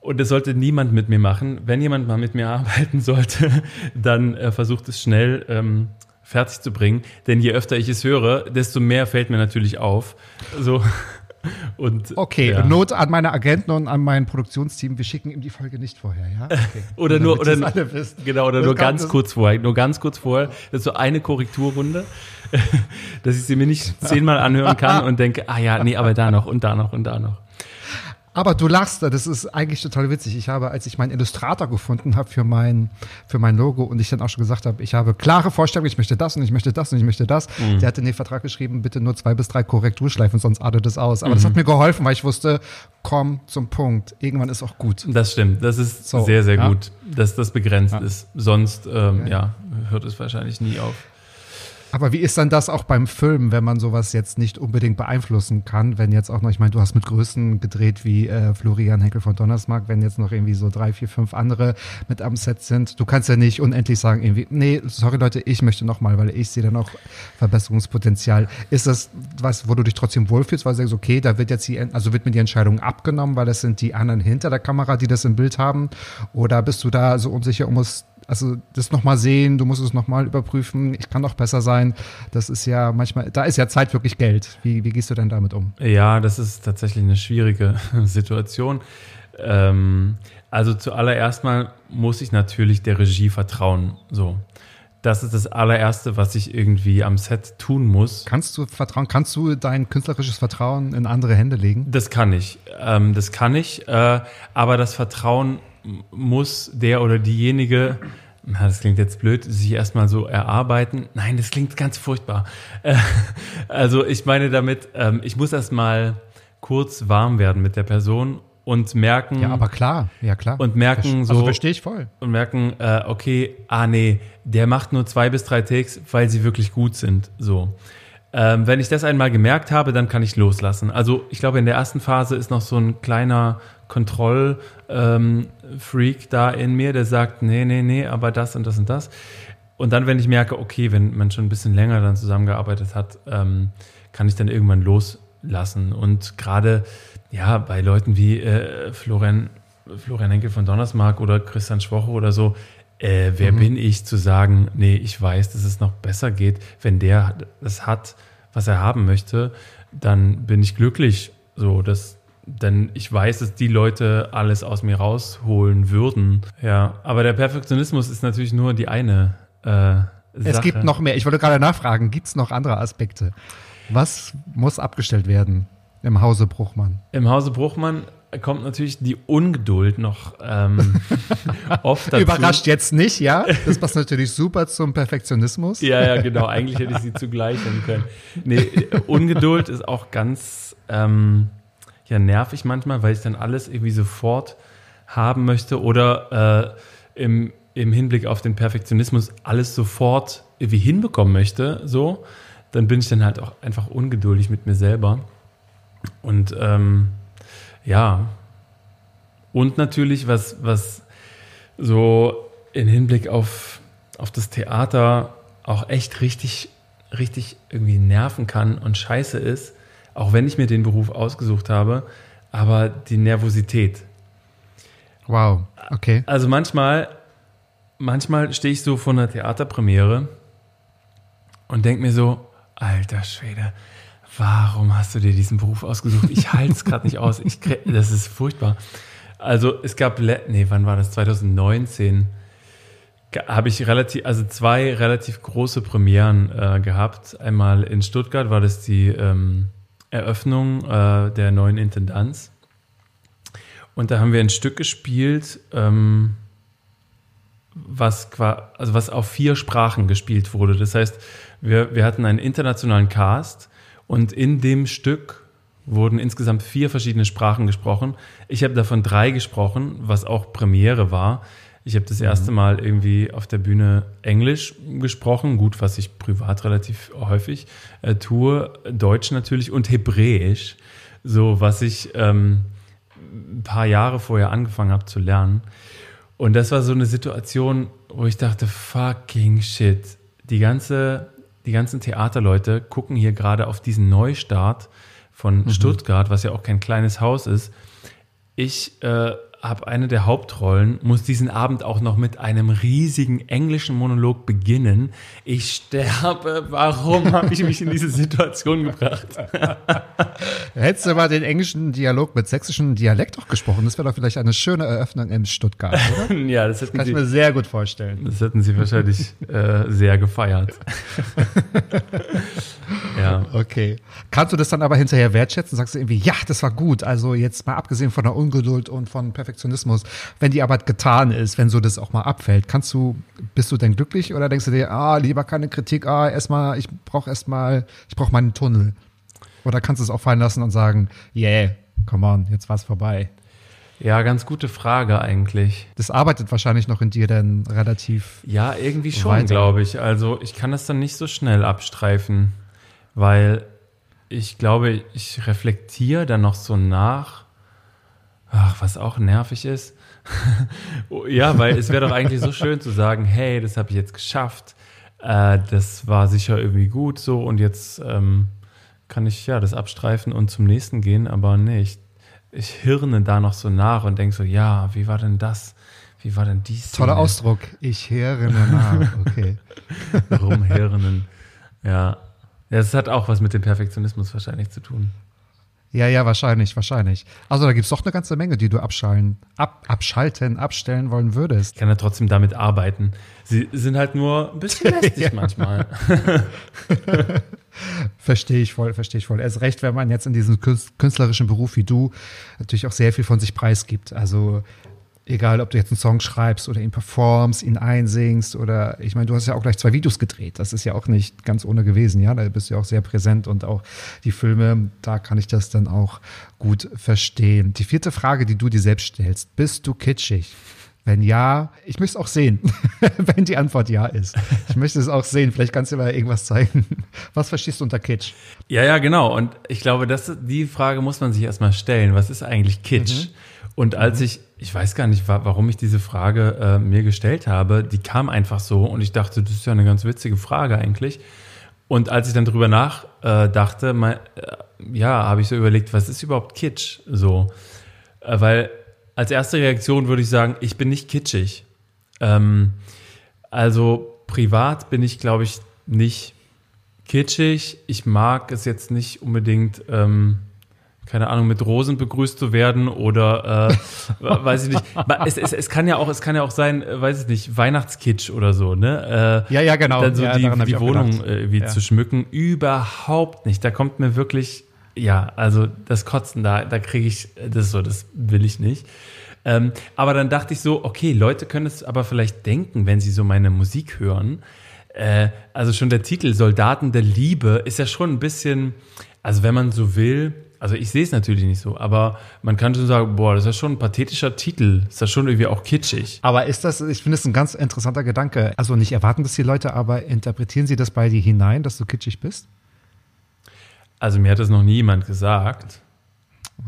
Und das sollte niemand mit mir machen. Wenn jemand mal mit mir [laughs] arbeiten sollte, dann äh, versucht es schnell ähm, fertig zu bringen. Denn je öfter ich es höre, desto mehr fällt mir natürlich auf. So. [laughs] Und, okay, ja. Not an meine Agenten und an mein Produktionsteam, wir schicken ihm die Folge nicht vorher, ja? [laughs] Okay. oder nur, oder, genau, oder nur ganz kurz vorher, nur ganz kurz vorher. Das ist so eine Korrekturrunde. [laughs] dass ich sie mir nicht zehnmal anhören kann und denke, ah ja, nee, aber da noch und da noch und da noch. Aber du lachst, das ist eigentlich total witzig. Ich habe, als ich meinen Illustrator gefunden habe für mein, für mein Logo und ich dann auch schon gesagt habe, ich habe klare Vorstellungen, ich möchte das und ich möchte das und ich möchte das. Mhm. Der hat in den Vertrag geschrieben, bitte nur zwei bis drei Korrekturschleifen, sonst artet es aus. Aber mhm. das hat mir geholfen, weil ich wusste, komm zum Punkt. Irgendwann ist auch gut. Das stimmt. Das ist so, sehr, sehr ja? gut, dass das begrenzt ja. ist. Sonst, ähm, okay. ja, hört es wahrscheinlich nie auf. Aber wie ist dann das auch beim Filmen, wenn man sowas jetzt nicht unbedingt beeinflussen kann? Wenn jetzt auch noch, ich meine, du hast mit Größen gedreht wie äh, Florian Henkel von Donnersmark, wenn jetzt noch irgendwie so drei, vier, fünf andere mit am Set sind, du kannst ja nicht unendlich sagen, irgendwie, nee, sorry Leute, ich möchte nochmal, weil ich sehe dann auch Verbesserungspotenzial. Ist das was, wo du dich trotzdem wohlfühlst, weil du sagst, okay, da wird jetzt die, also wird mir die Entscheidung abgenommen, weil das sind die anderen hinter der Kamera, die das im Bild haben? Oder bist du da so unsicher, um es also das nochmal sehen, du musst es nochmal überprüfen, ich kann doch besser sein. Das ist ja manchmal, da ist ja Zeit wirklich Geld. Wie, wie gehst du denn damit um? Ja, das ist tatsächlich eine schwierige [laughs] Situation. Ähm, also zuallererst mal muss ich natürlich der Regie vertrauen. So. Das ist das allererste, was ich irgendwie am Set tun muss. Kannst du vertrauen, kannst du dein künstlerisches Vertrauen in andere Hände legen? Das kann ich. Ähm, das kann ich. Äh, aber das Vertrauen muss der oder diejenige, na, das klingt jetzt blöd, sich erstmal so erarbeiten. Nein, das klingt ganz furchtbar. Äh, also ich meine damit, ähm, ich muss erstmal kurz warm werden mit der Person und merken. Ja, aber klar, ja klar. Und merken so. Also verstehe ich voll. Und merken, äh, okay, ah nee, der macht nur zwei bis drei Takes, weil sie wirklich gut sind. So. Ähm, wenn ich das einmal gemerkt habe, dann kann ich loslassen. Also ich glaube, in der ersten Phase ist noch so ein kleiner Kontrollfreak ähm, da in mir, der sagt, nee, nee, nee, aber das und das und das. Und dann, wenn ich merke, okay, wenn man schon ein bisschen länger dann zusammengearbeitet hat, ähm, kann ich dann irgendwann loslassen. Und gerade ja bei Leuten wie äh, Florian, Florian Henkel von Donnersmark oder Christian Schwoche oder so, äh, wer mhm. bin ich zu sagen, nee, ich weiß, dass es noch besser geht, wenn der das hat, was er haben möchte, dann bin ich glücklich. So, dass, denn ich weiß, dass die Leute alles aus mir rausholen würden. Ja, aber der Perfektionismus ist natürlich nur die eine. Äh, es gibt noch mehr. Ich wollte gerade nachfragen, gibt es noch andere Aspekte? Was muss abgestellt werden im Hause Bruchmann? Im Hause Bruchmann kommt natürlich die Ungeduld noch ähm, [laughs] oft dazu. Überrascht jetzt nicht, ja? Das passt natürlich [laughs] super zum Perfektionismus. Ja, ja, genau. Eigentlich hätte ich sie zugleich nennen können. Nee, Ungeduld ist auch ganz ähm, ja, nervig manchmal, weil ich dann alles irgendwie sofort haben möchte oder äh, im, im Hinblick auf den Perfektionismus alles sofort irgendwie hinbekommen möchte, so, dann bin ich dann halt auch einfach ungeduldig mit mir selber. Und ähm, ja. Und natürlich, was, was so in Hinblick auf, auf das Theater auch echt richtig, richtig irgendwie nerven kann und scheiße ist, auch wenn ich mir den Beruf ausgesucht habe, aber die Nervosität. Wow, okay. Also manchmal, manchmal stehe ich so vor einer Theaterpremiere und denke mir so, alter Schwede, warum hast du dir diesen Beruf ausgesucht? Ich halte es gerade nicht aus. Ich, das ist furchtbar. Also es gab, nee, wann war das? 2019 habe ich relativ, also zwei relativ große Premieren äh, gehabt. Einmal in Stuttgart war das die ähm, Eröffnung äh, der neuen Intendanz. Und da haben wir ein Stück gespielt, ähm, was, also was auf vier Sprachen gespielt wurde. Das heißt, wir, wir hatten einen internationalen Cast und in dem Stück wurden insgesamt vier verschiedene Sprachen gesprochen. Ich habe davon drei gesprochen, was auch Premiere war. Ich habe das mhm. erste Mal irgendwie auf der Bühne Englisch gesprochen, gut, was ich privat relativ häufig äh, tue. Deutsch natürlich und Hebräisch, so was ich ähm, ein paar Jahre vorher angefangen habe zu lernen. Und das war so eine Situation, wo ich dachte, fucking shit. Die ganze die ganzen Theaterleute gucken hier gerade auf diesen Neustart von mhm. Stuttgart, was ja auch kein kleines Haus ist. Ich äh, habe eine der Hauptrollen, muss diesen Abend auch noch mit einem riesigen englischen Monolog beginnen. Ich sterbe, warum habe ich mich in diese Situation gebracht? [laughs] Hättest du mal den englischen Dialog mit sächsischem Dialekt auch gesprochen, das wäre doch vielleicht eine schöne Eröffnung in Stuttgart, oder? [laughs] ja, das, das kann Sie, ich mir sehr gut vorstellen. Das hätten Sie wahrscheinlich äh, sehr gefeiert. [laughs] ja. Okay. Kannst du das dann aber hinterher wertschätzen? Sagst du irgendwie, ja, das war gut. Also jetzt mal abgesehen von der Ungeduld und von Perfektionismus, wenn die Arbeit getan ist, wenn so das auch mal abfällt, kannst du, bist du denn glücklich oder denkst du dir, ah, lieber keine Kritik, ah, erstmal, ich brauche erstmal, ich brauche meinen Tunnel? Oder kannst du es auch fallen lassen und sagen, yeah, come on, jetzt war's vorbei? Ja, ganz gute Frage eigentlich. Das arbeitet wahrscheinlich noch in dir dann relativ. Ja, irgendwie schon, glaube ich. Also ich kann das dann nicht so schnell abstreifen, weil ich glaube, ich reflektiere dann noch so nach. Ach, was auch nervig ist. [laughs] ja, weil es wäre doch eigentlich so schön zu sagen, hey, das habe ich jetzt geschafft. Äh, das war sicher irgendwie gut so und jetzt ähm, kann ich ja das abstreifen und zum nächsten gehen, aber nee, ich, ich hirne da noch so nach und denke so, ja, wie war denn das? Wie war denn dies? Toller Ausdruck. Ich hirne nach. Okay. [laughs] Rumhirnen. Ja. Ja, es hat auch was mit dem Perfektionismus wahrscheinlich zu tun. Ja, ja, wahrscheinlich, wahrscheinlich. Also da gibt es doch eine ganze Menge, die du abschalten, ab, abschalten, abstellen wollen würdest. Ich kann ja trotzdem damit arbeiten. Sie sind halt nur ein bisschen [laughs] lästig manchmal. [laughs] verstehe ich voll, verstehe ich voll. Erst recht, wenn man jetzt in diesem künstlerischen Beruf wie du natürlich auch sehr viel von sich preisgibt. Also Egal, ob du jetzt einen Song schreibst oder ihn performst, ihn einsingst oder ich meine, du hast ja auch gleich zwei Videos gedreht. Das ist ja auch nicht ganz ohne gewesen, ja. Da bist du ja auch sehr präsent und auch die Filme, da kann ich das dann auch gut verstehen. Die vierte Frage, die du dir selbst stellst, bist du kitschig? Wenn ja, ich möchte es auch sehen, [laughs] wenn die Antwort ja ist. Ich möchte es auch sehen. Vielleicht kannst du mir irgendwas zeigen. Was verstehst du unter Kitsch? Ja, ja, genau. Und ich glaube, das, die Frage muss man sich erstmal stellen. Was ist eigentlich Kitsch? Mhm. Und als mhm. ich ich weiß gar nicht, warum ich diese Frage äh, mir gestellt habe. Die kam einfach so und ich dachte, das ist ja eine ganz witzige Frage eigentlich. Und als ich dann drüber nachdachte, äh, mein, äh, ja, habe ich so überlegt, was ist überhaupt Kitsch? So, äh, weil als erste Reaktion würde ich sagen, ich bin nicht kitschig. Ähm, also privat bin ich, glaube ich, nicht kitschig. Ich mag es jetzt nicht unbedingt. Ähm, keine Ahnung, mit Rosen begrüßt zu werden oder äh, weiß ich nicht. [laughs] Es, es, es, kann ja auch, es kann ja auch sein, äh, weiß ich nicht, Weihnachtskitsch oder so, ne? Äh, ja, ja, genau. Dann so ja, die, die Wohnung äh, wie ja. zu schmücken. Überhaupt nicht. Da kommt mir wirklich, ja, also das Kotzen da, da kriege ich, das so, das will ich nicht. Ähm, aber dann dachte ich so, okay, Leute können es aber vielleicht denken, wenn sie so meine Musik hören. Äh, also schon der Titel Soldaten der Liebe ist ja schon ein bisschen, also wenn man so will, also ich sehe es natürlich nicht so, aber man kann schon sagen, boah, das ist schon ein pathetischer Titel. Ist das schon irgendwie auch kitschig. Aber ist das, ich finde es ein ganz interessanter Gedanke. Also nicht erwarten das die Leute, aber interpretieren sie das bei dir hinein, dass du kitschig bist? Also mir hat das noch nie jemand gesagt.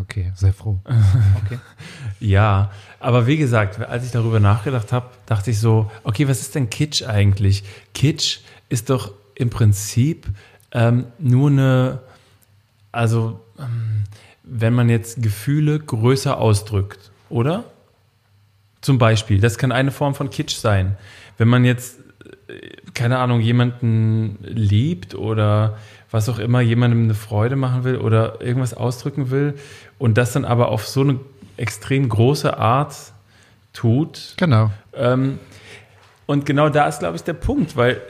Okay, sehr froh. [laughs] Okay. ja, aber wie gesagt, als ich darüber nachgedacht habe, dachte ich so, okay, was ist denn Kitsch eigentlich? Kitsch ist doch im Prinzip ähm, nur eine, also ähm, wenn man jetzt Gefühle größer ausdrückt, oder? Zum Beispiel, das kann eine Form von Kitsch sein. Wenn man jetzt, äh, keine Ahnung, jemanden liebt oder was auch immer, jemandem eine Freude machen will oder irgendwas ausdrücken will und das dann aber auf so eine extrem große Art tut. Genau. Ähm, und genau da ist, glaube ich, der Punkt, weil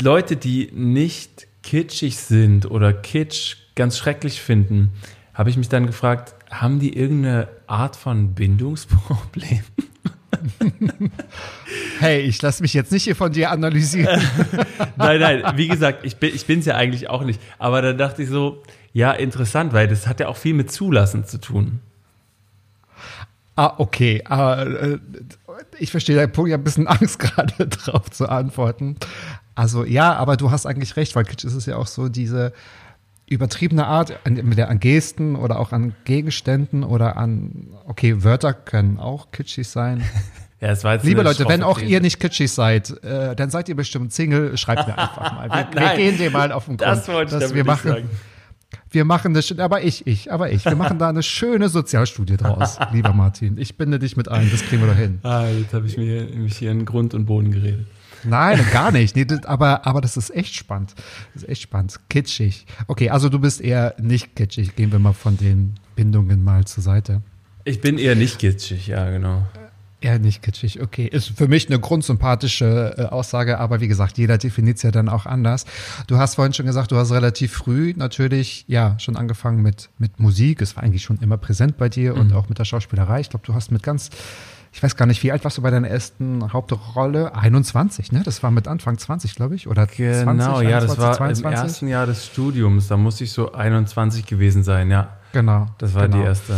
Leute, die nicht kitschig sind oder Kitsch ganz schrecklich finden, habe ich mich dann gefragt, haben die irgendeine Art von Bindungsproblem? [laughs] Hey, ich lasse mich jetzt nicht hier von dir analysieren. [laughs] nein, nein, wie gesagt, ich bin es ja eigentlich auch nicht. Aber da dachte ich so, ja, interessant, weil das hat ja auch viel mit Zulassen zu tun. Ah, okay. Aber, äh, ich verstehe deinen Punkt, ich habe ein bisschen Angst [laughs] gerade drauf zu antworten. Also ja, aber du hast eigentlich recht, weil Kitsch ist es ja auch so diese übertriebene Art, entweder an Gesten oder auch an Gegenständen oder an, okay, Wörter können auch kitschig sein. [laughs] Ja, Liebe Leute, wenn auch ihr nicht kitschig seid, äh, dann seid ihr bestimmt Single, schreibt mir [laughs] einfach mal. Wir, wir gehen dir mal auf den Grund. Das wollte ich dass wir machen. Sagen. Wir machen das, aber ich, ich, aber ich. Wir machen da eine schöne Sozialstudie draus, [laughs] lieber Martin. Ich binde dich mit ein, das kriegen wir doch hin. Ah, jetzt habe ich mir mich hier in Grund und Boden geredet. Nein, gar nicht. Nee, das, aber, aber das ist echt spannend. Das ist echt spannend. Kitschig. Okay, also du bist eher nicht kitschig. Gehen wir mal von den Bindungen mal zur Seite. Ich bin eher nicht kitschig, ja, genau. Eher nicht kitschig, okay. Ist für mich eine grundsympathische äh, Aussage, aber wie gesagt, jeder definiert es ja dann auch anders. Du hast vorhin schon gesagt, du hast relativ früh natürlich, ja, schon angefangen mit, mit Musik. Es war eigentlich schon immer präsent bei dir mhm. und auch mit der Schauspielerei. Ich glaube, du hast mit ganz ich weiß gar nicht, wie alt warst du bei deiner ersten Hauptrolle? 21, ne? Das war mit Anfang 20, glaube ich, oder genau, 20, ja, das war 22? im ersten Jahr des Studiums, da musste ich so 21 gewesen sein, ja. Genau. Das war genau. die erste.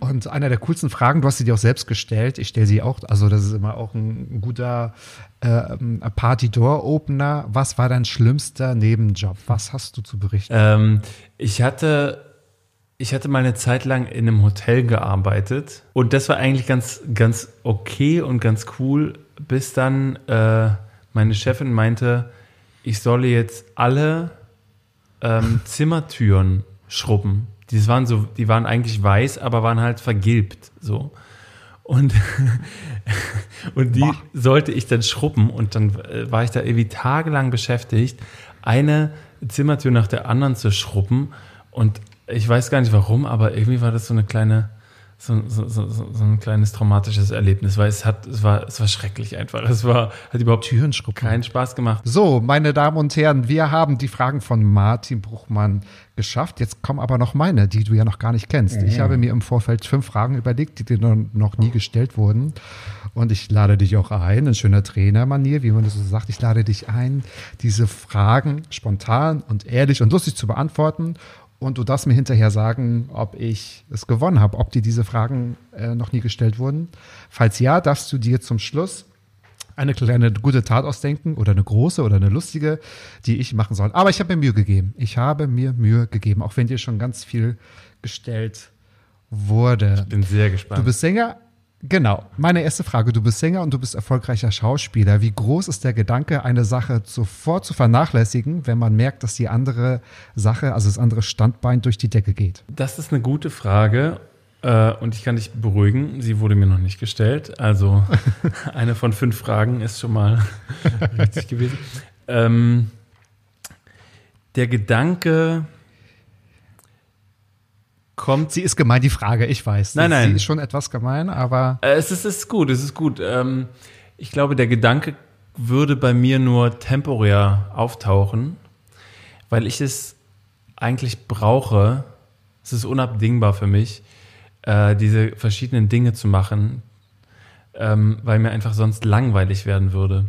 Und einer der coolsten Fragen, du hast sie dir auch selbst gestellt, ich stelle sie auch, also das ist immer auch ein guter äh, Party-Door-Opener. Was war dein schlimmster Nebenjob? Was hast du zu berichten? Ähm, ich hatte ich hatte mal eine Zeit lang in einem Hotel gearbeitet und das war eigentlich ganz, ganz okay und ganz cool, bis dann äh, meine Chefin meinte, ich solle jetzt alle ähm, [laughs] Zimmertüren schrubben. Die waren so, die waren eigentlich weiß, aber waren halt vergilbt so. Und, [laughs] und die Boah. sollte ich dann schrubben und dann äh, war ich da irgendwie tagelang beschäftigt, eine Zimmertür nach der anderen zu schrubben und ich weiß gar nicht warum, aber irgendwie war das so eine kleine, so, so, so, so ein kleines traumatisches Erlebnis, weil es hat, es war, es war schrecklich einfach. Es war, hat überhaupt keinen Spaß gemacht. So, meine Damen und Herren, wir haben die Fragen von Martin Bruchmann geschafft. Jetzt kommen aber noch meine, die du ja noch gar nicht kennst. Mhm. Ich habe mir im Vorfeld fünf Fragen überlegt, die dir noch nie gestellt wurden. Und ich lade dich auch ein, in schöner Trainermanier, wie man das so sagt. Ich lade dich ein, diese Fragen spontan und ehrlich und lustig zu beantworten und du darfst mir hinterher sagen, ob ich es gewonnen habe, ob dir diese Fragen äh, noch nie gestellt wurden. Falls ja, darfst du dir zum Schluss eine kleine gute Tat ausdenken oder eine große oder eine lustige, die ich machen soll. Aber ich habe mir Mühe gegeben. Ich habe mir Mühe gegeben, auch wenn dir schon ganz viel gestellt wurde. Ich bin sehr gespannt. Du bist Sänger, Genau. Meine erste Frage. Du bist Sänger und du bist erfolgreicher Schauspieler. Wie groß ist der Gedanke, eine Sache sofort zu vernachlässigen, wenn man merkt, dass die andere Sache, also das andere Standbein durch die Decke geht? Das ist eine gute Frage. Äh, und ich kann dich beruhigen, sie wurde mir noch nicht gestellt. Also [laughs] [laughs] eine von fünf Fragen ist schon mal [laughs] richtig gewesen. Ähm, der Gedanke, kommt. Sie ist gemein, die Frage, ich weiß. Nein, nein. Sie ist schon etwas gemein, aber. Äh, es ist, ist gut, es ist gut. Ähm, ich glaube, der Gedanke würde bei mir nur temporär auftauchen, weil ich es eigentlich brauche. Es ist unabdingbar für mich, äh, diese verschiedenen Dinge zu machen, ähm, weil mir einfach sonst langweilig werden würde.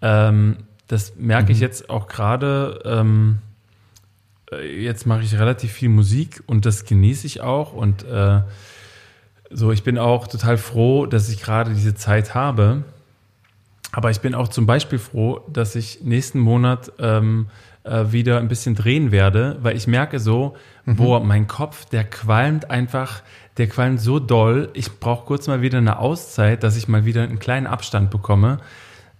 Ähm, das merke mhm. ich jetzt auch gerade. Äh, jetzt mache ich relativ viel Musik und das genieße ich auch. Und äh, so, ich bin auch total froh, dass ich gerade diese Zeit habe. Aber ich bin auch zum Beispiel froh, dass ich nächsten Monat ähm, äh, wieder ein bisschen drehen werde, weil ich merke so, mhm. boah, mein Kopf, der qualmt einfach, der qualmt so doll. Ich brauche kurz mal wieder eine Auszeit, dass ich mal wieder einen kleinen Abstand bekomme,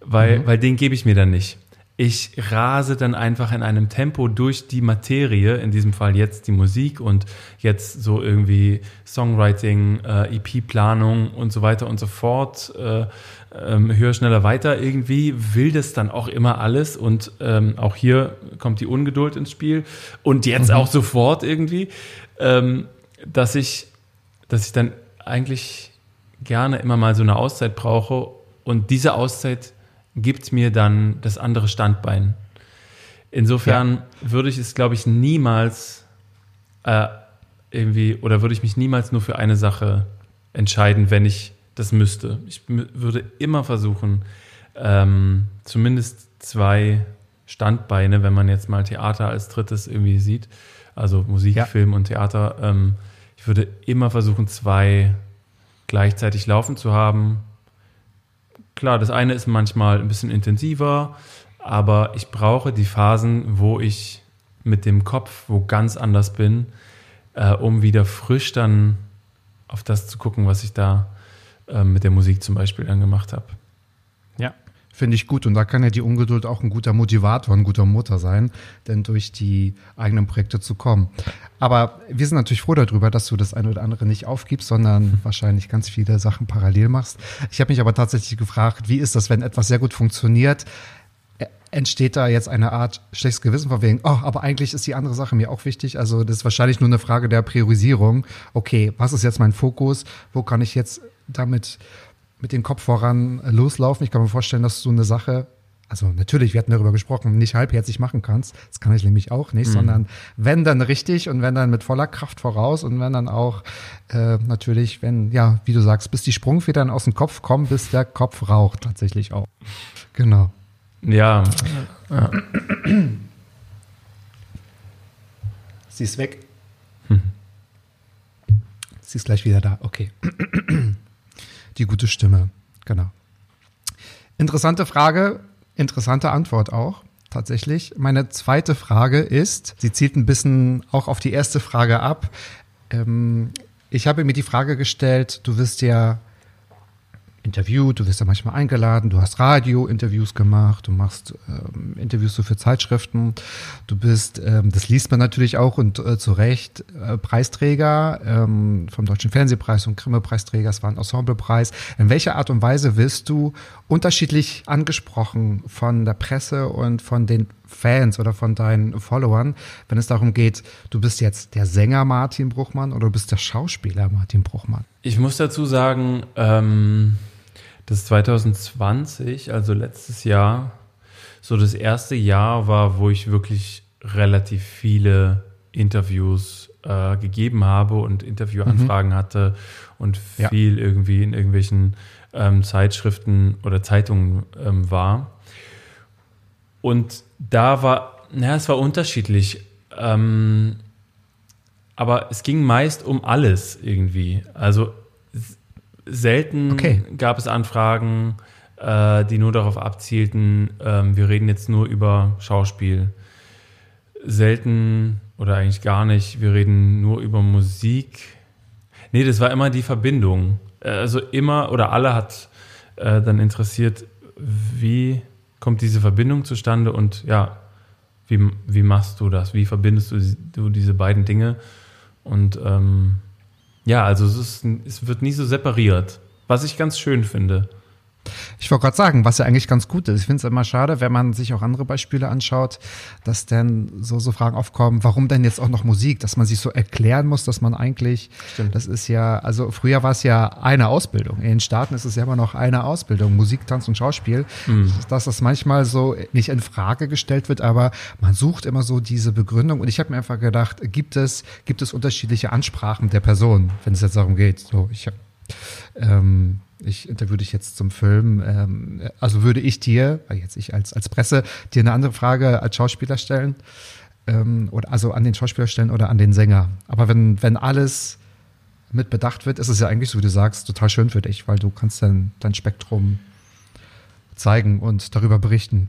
weil, mhm. weil den gebe ich mir dann nicht ich rase dann einfach in einem Tempo durch die Materie, in diesem Fall jetzt die Musik und jetzt so irgendwie Songwriting, äh, EP-Planung und so weiter und so fort. Äh, ähm, höher, schneller, weiter irgendwie, will das dann auch immer alles und ähm, auch hier kommt die Ungeduld ins Spiel und jetzt mhm. auch sofort irgendwie, ähm, dass ich, dass ich dann eigentlich gerne immer mal so eine Auszeit brauche und diese Auszeit gibt mir dann das andere Standbein. Insofern ja. würde ich es, glaube ich, niemals äh, irgendwie oder würde ich mich niemals nur für eine Sache entscheiden, wenn ich das müsste. Ich würde immer versuchen, ähm, zumindest zwei Standbeine, wenn man jetzt mal Theater als drittes irgendwie sieht, also Musik, ja. Film und Theater, ähm, ich würde immer versuchen, zwei gleichzeitig laufen zu haben, Klar, das eine ist manchmal ein bisschen intensiver, aber ich brauche die Phasen, wo ich mit dem Kopf wo ganz anders bin, äh, um wieder frisch dann auf das zu gucken, was ich da äh, mit der Musik zum Beispiel dann gemacht habe. Finde ich gut. Und da kann ja die Ungeduld auch ein guter Motivator, ein guter Mutter sein, denn durch die eigenen Projekte zu kommen. Aber wir sind natürlich froh darüber, dass du das eine oder andere nicht aufgibst, sondern wahrscheinlich ganz viele Sachen parallel machst. Ich habe mich aber tatsächlich gefragt, wie ist das, wenn etwas sehr gut funktioniert? entsteht da jetzt eine Art schlechtes Gewissen von wegen, oh, aber eigentlich ist die andere Sache mir auch wichtig. Also das ist wahrscheinlich nur eine Frage der Priorisierung. Okay, was ist jetzt mein Fokus? Wo kann ich jetzt damit mit dem Kopf voran loslaufen? Ich kann mir vorstellen, dass du eine Sache, also natürlich, wir hatten darüber gesprochen, nicht halbherzig machen kannst. Das kann ich nämlich auch nicht, mhm. sondern wenn dann richtig und wenn dann mit voller Kraft voraus und wenn dann auch äh, natürlich, wenn, ja, wie du sagst, bis die Sprungfedern aus dem Kopf kommen, bis der Kopf raucht tatsächlich auch. Genau. Ja. ja. Sie ist weg. Hm. Sie ist gleich wieder da. Okay. Die gute Stimme. Genau. Interessante Frage, interessante Antwort auch. Tatsächlich. Meine zweite Frage ist, sie zielt ein bisschen auch auf die erste Frage ab. Ähm, ich habe mir die Frage gestellt, du wirst ja interviewt, du wirst ja manchmal eingeladen, du hast Radio-Interviews gemacht, du machst ähm, Interviews so für Zeitschriften, du bist, ähm, das liest man natürlich auch und äh, zu Recht, äh, Preisträger ähm, vom Deutschen Fernsehpreis und Grimme-Preisträger, es war ein Ensemblepreis. In welcher Art und Weise wirst du unterschiedlich angesprochen von der Presse und von den Fans oder von deinen Followern, wenn es darum geht, du bist jetzt der Sänger Martin Bruchmann oder du bist der Schauspieler Martin Bruchmann? Ich muss dazu sagen, ähm dass 2020, also letztes Jahr, so das erste Jahr war, wo ich wirklich relativ viele Interviews äh, gegeben habe und Interviewanfragen mhm. hatte und viel ja. irgendwie in irgendwelchen ähm, Zeitschriften oder Zeitungen ähm, war. Und da war, naja, es war unterschiedlich. Ähm, aber es ging meist um alles irgendwie. Also Selten okay. gab es Anfragen, äh, die nur darauf abzielten, ähm, wir reden jetzt nur über Schauspiel. Selten oder eigentlich gar nicht, wir reden nur über Musik. Nee, das war immer die Verbindung. Äh, also immer oder alle hat äh, dann interessiert, wie kommt diese Verbindung zustande und ja, wie, wie machst du das? Wie verbindest du, du diese beiden Dinge? Und ähm, ja, also es, ist, es wird nie so separiert, was ich ganz schön finde. Ich wollte gerade sagen, was ja eigentlich ganz gut ist. Ich finde es immer schade, wenn man sich auch andere Beispiele anschaut, dass dann so, so Fragen aufkommen, warum denn jetzt auch noch Musik, dass man sich so erklären muss, dass man eigentlich, Stimmt. das ist ja, also früher war es ja eine Ausbildung. In den Staaten ist es ja immer noch eine Ausbildung, Musik, Tanz und Schauspiel, mhm. dass das manchmal so nicht in Frage gestellt wird, aber man sucht immer so diese Begründung. Und ich habe mir einfach gedacht, gibt es, gibt es unterschiedliche Ansprachen der Person, wenn es jetzt darum geht. So, ich habe ähm, ich interviewe dich jetzt zum Film. Ähm, also würde ich dir, jetzt ich als, als Presse, dir eine andere Frage als Schauspieler stellen? Ähm, oder also an den Schauspieler stellen oder an den Sänger. Aber wenn, wenn alles mit bedacht wird, ist es ja eigentlich, so wie du sagst, total schön für dich, weil du kannst dann dein Spektrum zeigen und darüber berichten.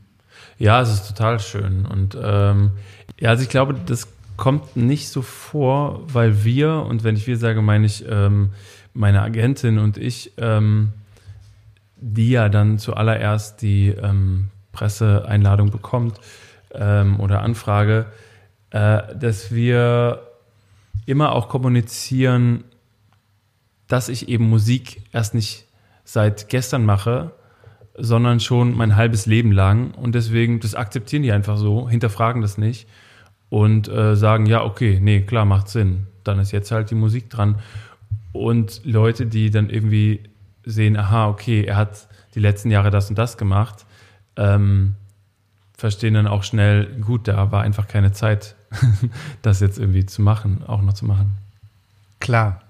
Ja, es ist total schön. Und ähm, ja, also ich glaube, das kommt nicht so vor, weil wir, und wenn ich wir sage, meine ich ähm, meine Agentin und ich, ähm, die ja dann zuallererst die ähm, Presseeinladung bekommt ähm, oder Anfrage, äh, dass wir immer auch kommunizieren, dass ich eben Musik erst nicht seit gestern mache, sondern schon mein halbes Leben lang. Und deswegen, das akzeptieren die einfach so, hinterfragen das nicht und äh, sagen, ja, okay, nee, klar, macht Sinn. Dann ist jetzt halt die Musik dran. Und Leute, die dann irgendwie sehen, aha, okay, er hat die letzten Jahre das und das gemacht, ähm, verstehen dann auch schnell, gut, da war einfach keine Zeit, [laughs] das jetzt irgendwie zu machen, auch noch zu machen. Klar.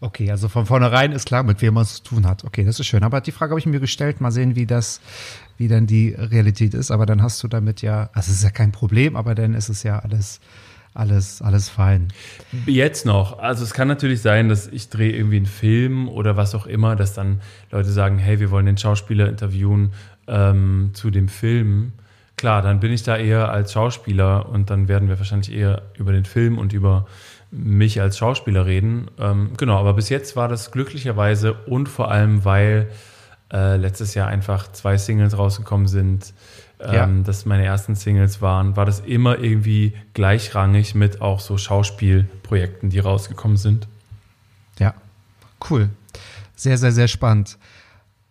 Okay, also von vornherein ist klar, mit wem man es zu tun hat. Okay, das ist schön. Aber die Frage habe ich mir gestellt, mal sehen, wie das, wie dann die Realität ist. Aber dann hast du damit ja, also es ist ja kein Problem, aber dann ist es ja alles alles, alles fein. Jetzt noch. Also es kann natürlich sein, dass ich drehe irgendwie einen Film oder was auch immer, dass dann Leute sagen, hey, wir wollen den Schauspieler interviewen ähm, zu dem Film. Klar, dann bin ich da eher als Schauspieler und dann werden wir wahrscheinlich eher über den Film und über mich als Schauspieler reden. Ähm, genau, aber bis jetzt war das glücklicherweise und vor allem, weil äh, letztes Jahr einfach zwei Singles rausgekommen sind, ähm, ja. das meine ersten Singles waren, war das immer irgendwie gleichrangig mit auch so Schauspielprojekten, die rausgekommen sind. Ja, cool. Sehr, sehr, sehr spannend.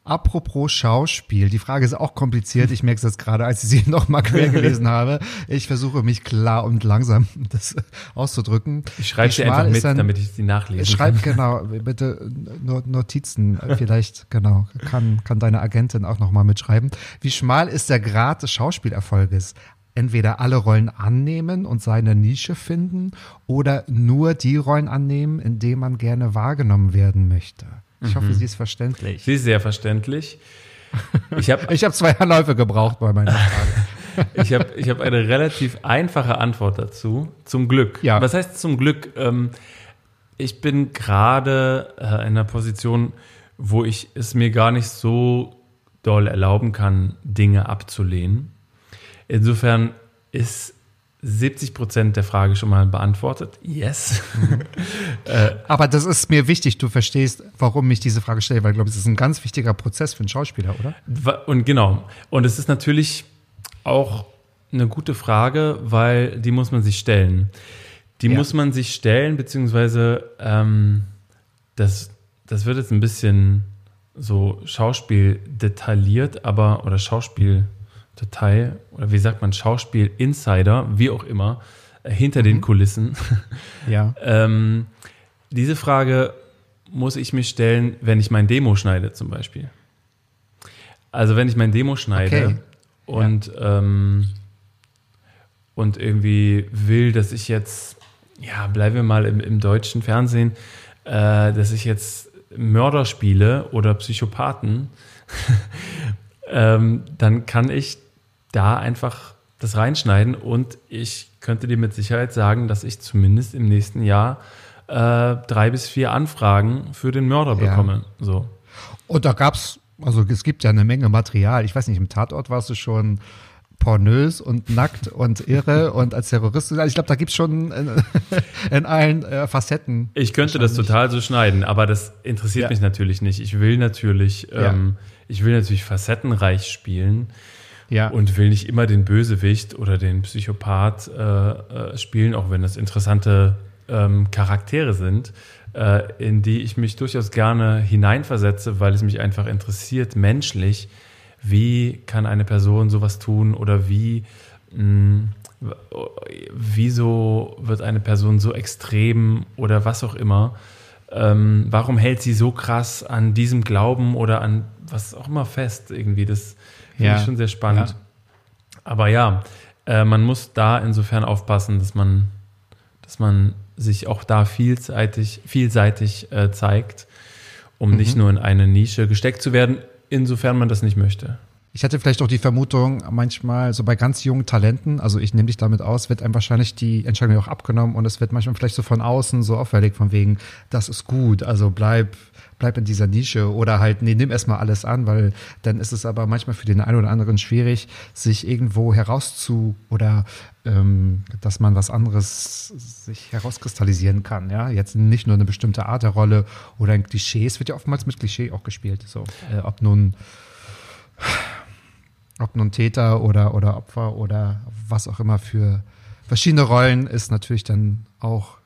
Apropos Schauspiel, die Frage ist auch kompliziert. Ich merke es jetzt gerade, als ich sie [laughs] nochmal quer gelesen [laughs] habe. Ich versuche mich klar und langsam [laughs] das auszudrücken. Ich schreibe sie einfach mit, dann, damit ich sie nachlese. Schreib genau, bitte Notizen. Vielleicht, genau, kann, kann deine Agentin auch nochmal mitschreiben. Wie schmal ist der Grad des Schauspielerfolges? entweder alle Rollen annehmen und seine Nische finden oder nur die Rollen annehmen, in denen man gerne wahrgenommen werden möchte. Ich hoffe, mhm. sie ist verständlich. Sie ist sehr verständlich. Ich habe [laughs] ich hab zwei Anläufe gebraucht bei meiner Frage. [laughs] ich habe ich hab eine relativ einfache Antwort dazu. Zum Glück. Ja. Was heißt zum Glück? Ähm, ich bin gerade äh, in einer Position, wo ich es mir gar nicht so doll erlauben kann, Dinge abzulehnen. Insofern ist 70 Prozent der Frage schon mal beantwortet. Yes. [laughs] äh, Aber das ist mir wichtig, du verstehst, warum ich diese Frage stelle, weil ich glaube, es ist ein ganz wichtiger Prozess für einen Schauspieler, oder? Und genau. Und es ist natürlich auch eine gute Frage, weil die muss man sich stellen. Die ja. muss man sich stellen, beziehungsweise ähm, das, das wird jetzt ein bisschen so Schauspiel detailliert, aber oder Schauspiel Detail oder wie sagt man, Schauspiel-Insider, wie auch immer, äh, hinter mhm. den Kulissen. [laughs] Ja. ähm, diese Frage muss ich mir stellen, wenn ich mein Demo schneide zum Beispiel. Also wenn ich mein Demo schneide okay. und, ja. ähm, und irgendwie will, dass ich jetzt, ja, bleiben wir mal im, im deutschen Fernsehen, äh, dass ich jetzt Mörder spiele oder Psychopathen, [laughs] ähm, dann kann ich da einfach das reinschneiden und ich könnte dir mit Sicherheit sagen, dass ich zumindest im nächsten Jahr äh, drei bis vier Anfragen für den Mörder ja. bekomme. So. Und da gab es, also es gibt ja eine Menge Material. Ich weiß nicht, im Tatort warst du schon pornös und nackt und irre und als Terrorist. Ich glaube, da gibt es schon in, [laughs] in allen äh, Facetten. Ich könnte das total so schneiden, aber das interessiert ja. mich natürlich nicht. Ich will natürlich, ähm, ja. ich will natürlich facettenreich spielen. Ja. Und will nicht immer den Bösewicht oder den Psychopath äh, äh, spielen, auch wenn das interessante ähm, Charaktere sind, äh, in die ich mich durchaus gerne hineinversetze, weil es mich einfach interessiert, menschlich, wie kann eine Person sowas tun oder wie, mh, hm, wieso wird eine Person so extrem oder was auch immer. Ähm, warum hält sie so krass an diesem Glauben oder an was auch immer fest irgendwie? Das Finde ja. ich schon sehr spannend. Ja. Aber ja, äh, man muss da insofern aufpassen, dass man, dass man sich auch da vielseitig, vielseitig äh, zeigt, um mhm. nicht nur in eine Nische gesteckt zu werden, insofern man das nicht möchte. Ich hatte vielleicht auch die Vermutung, manchmal so bei ganz jungen Talenten, also ich nehme dich damit aus, wird einem wahrscheinlich die Entscheidung auch abgenommen und es wird manchmal vielleicht so von außen so auffällig, von wegen, das ist gut, also bleib, bleib in dieser Nische oder halt, nee, nimm erstmal alles an, weil dann ist es aber manchmal für den einen oder anderen schwierig, sich irgendwo herauszu oder ähm, dass man was anderes sich herauskristallisieren kann. Ja, jetzt nicht nur eine bestimmte Art der Rolle oder ein Klischee. Es wird ja oftmals mit Klischee auch gespielt. So, äh, ob nun ob nun Täter oder, oder Opfer oder was auch immer für verschiedene Rollen es natürlich dann auch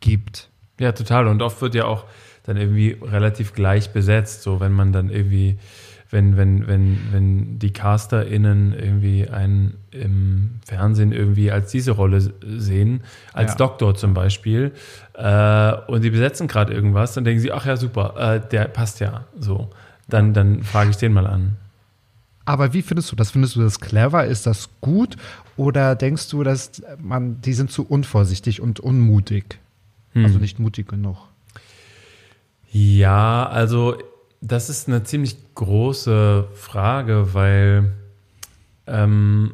gibt. Ja, total. Und oft wird ja auch dann irgendwie relativ gleich besetzt, so wenn man dann irgendwie, wenn, wenn, wenn, wenn die CasterInnen irgendwie einen im Fernsehen irgendwie als diese Rolle sehen, als ja. Doktor zum Beispiel, äh, und die besetzen gerade irgendwas, dann denken sie, ach ja, super, äh, der passt ja so. Dann, dann frage ich den mal an. Aber wie findest du das? Findest du das clever? Ist das gut? Oder denkst du, dass man, die sind zu unvorsichtig und unmutig? Hm. Also nicht mutig genug? Ja, also das ist eine ziemlich große Frage, weil ähm,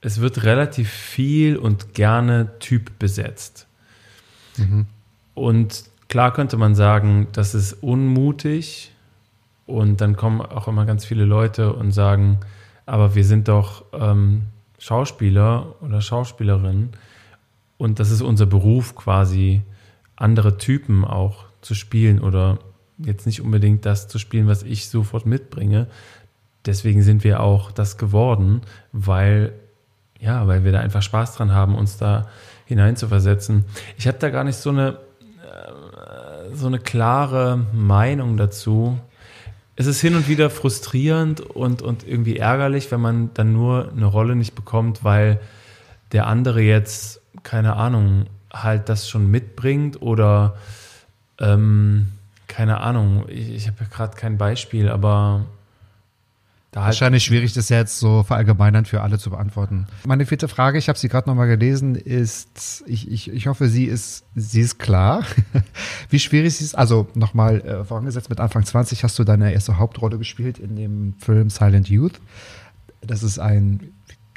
es wird relativ viel und gerne Typ besetzt. Mhm. Und klar könnte man sagen, das ist unmutig, und dann kommen auch immer ganz viele Leute und sagen, aber wir sind doch ähm, Schauspieler oder Schauspielerinnen und das ist unser Beruf quasi, andere Typen auch zu spielen oder jetzt nicht unbedingt das zu spielen, was ich sofort mitbringe. Deswegen sind wir auch das geworden, weil, ja, weil wir da einfach Spaß dran haben, uns da hineinzuversetzen. Ich habe da gar nicht so eine, äh, so eine klare Meinung dazu. Es ist hin und wieder frustrierend und, und irgendwie ärgerlich, wenn man dann nur eine Rolle nicht bekommt, weil der andere jetzt, keine Ahnung, halt das schon mitbringt oder ähm, keine Ahnung, ich, ich habe ja gerade kein Beispiel, aber da halt Wahrscheinlich schwierig, das jetzt so verallgemeinern für alle zu beantworten. Meine vierte Frage, ich habe sie gerade nochmal gelesen, ist, ich, ich, ich hoffe, sie ist, sie ist klar. [laughs] Wie schwierig sie ist, also nochmal äh, vorangesetzt, mit Anfang 20 hast du deine erste Hauptrolle gespielt in dem Film Silent Youth. Das ist ein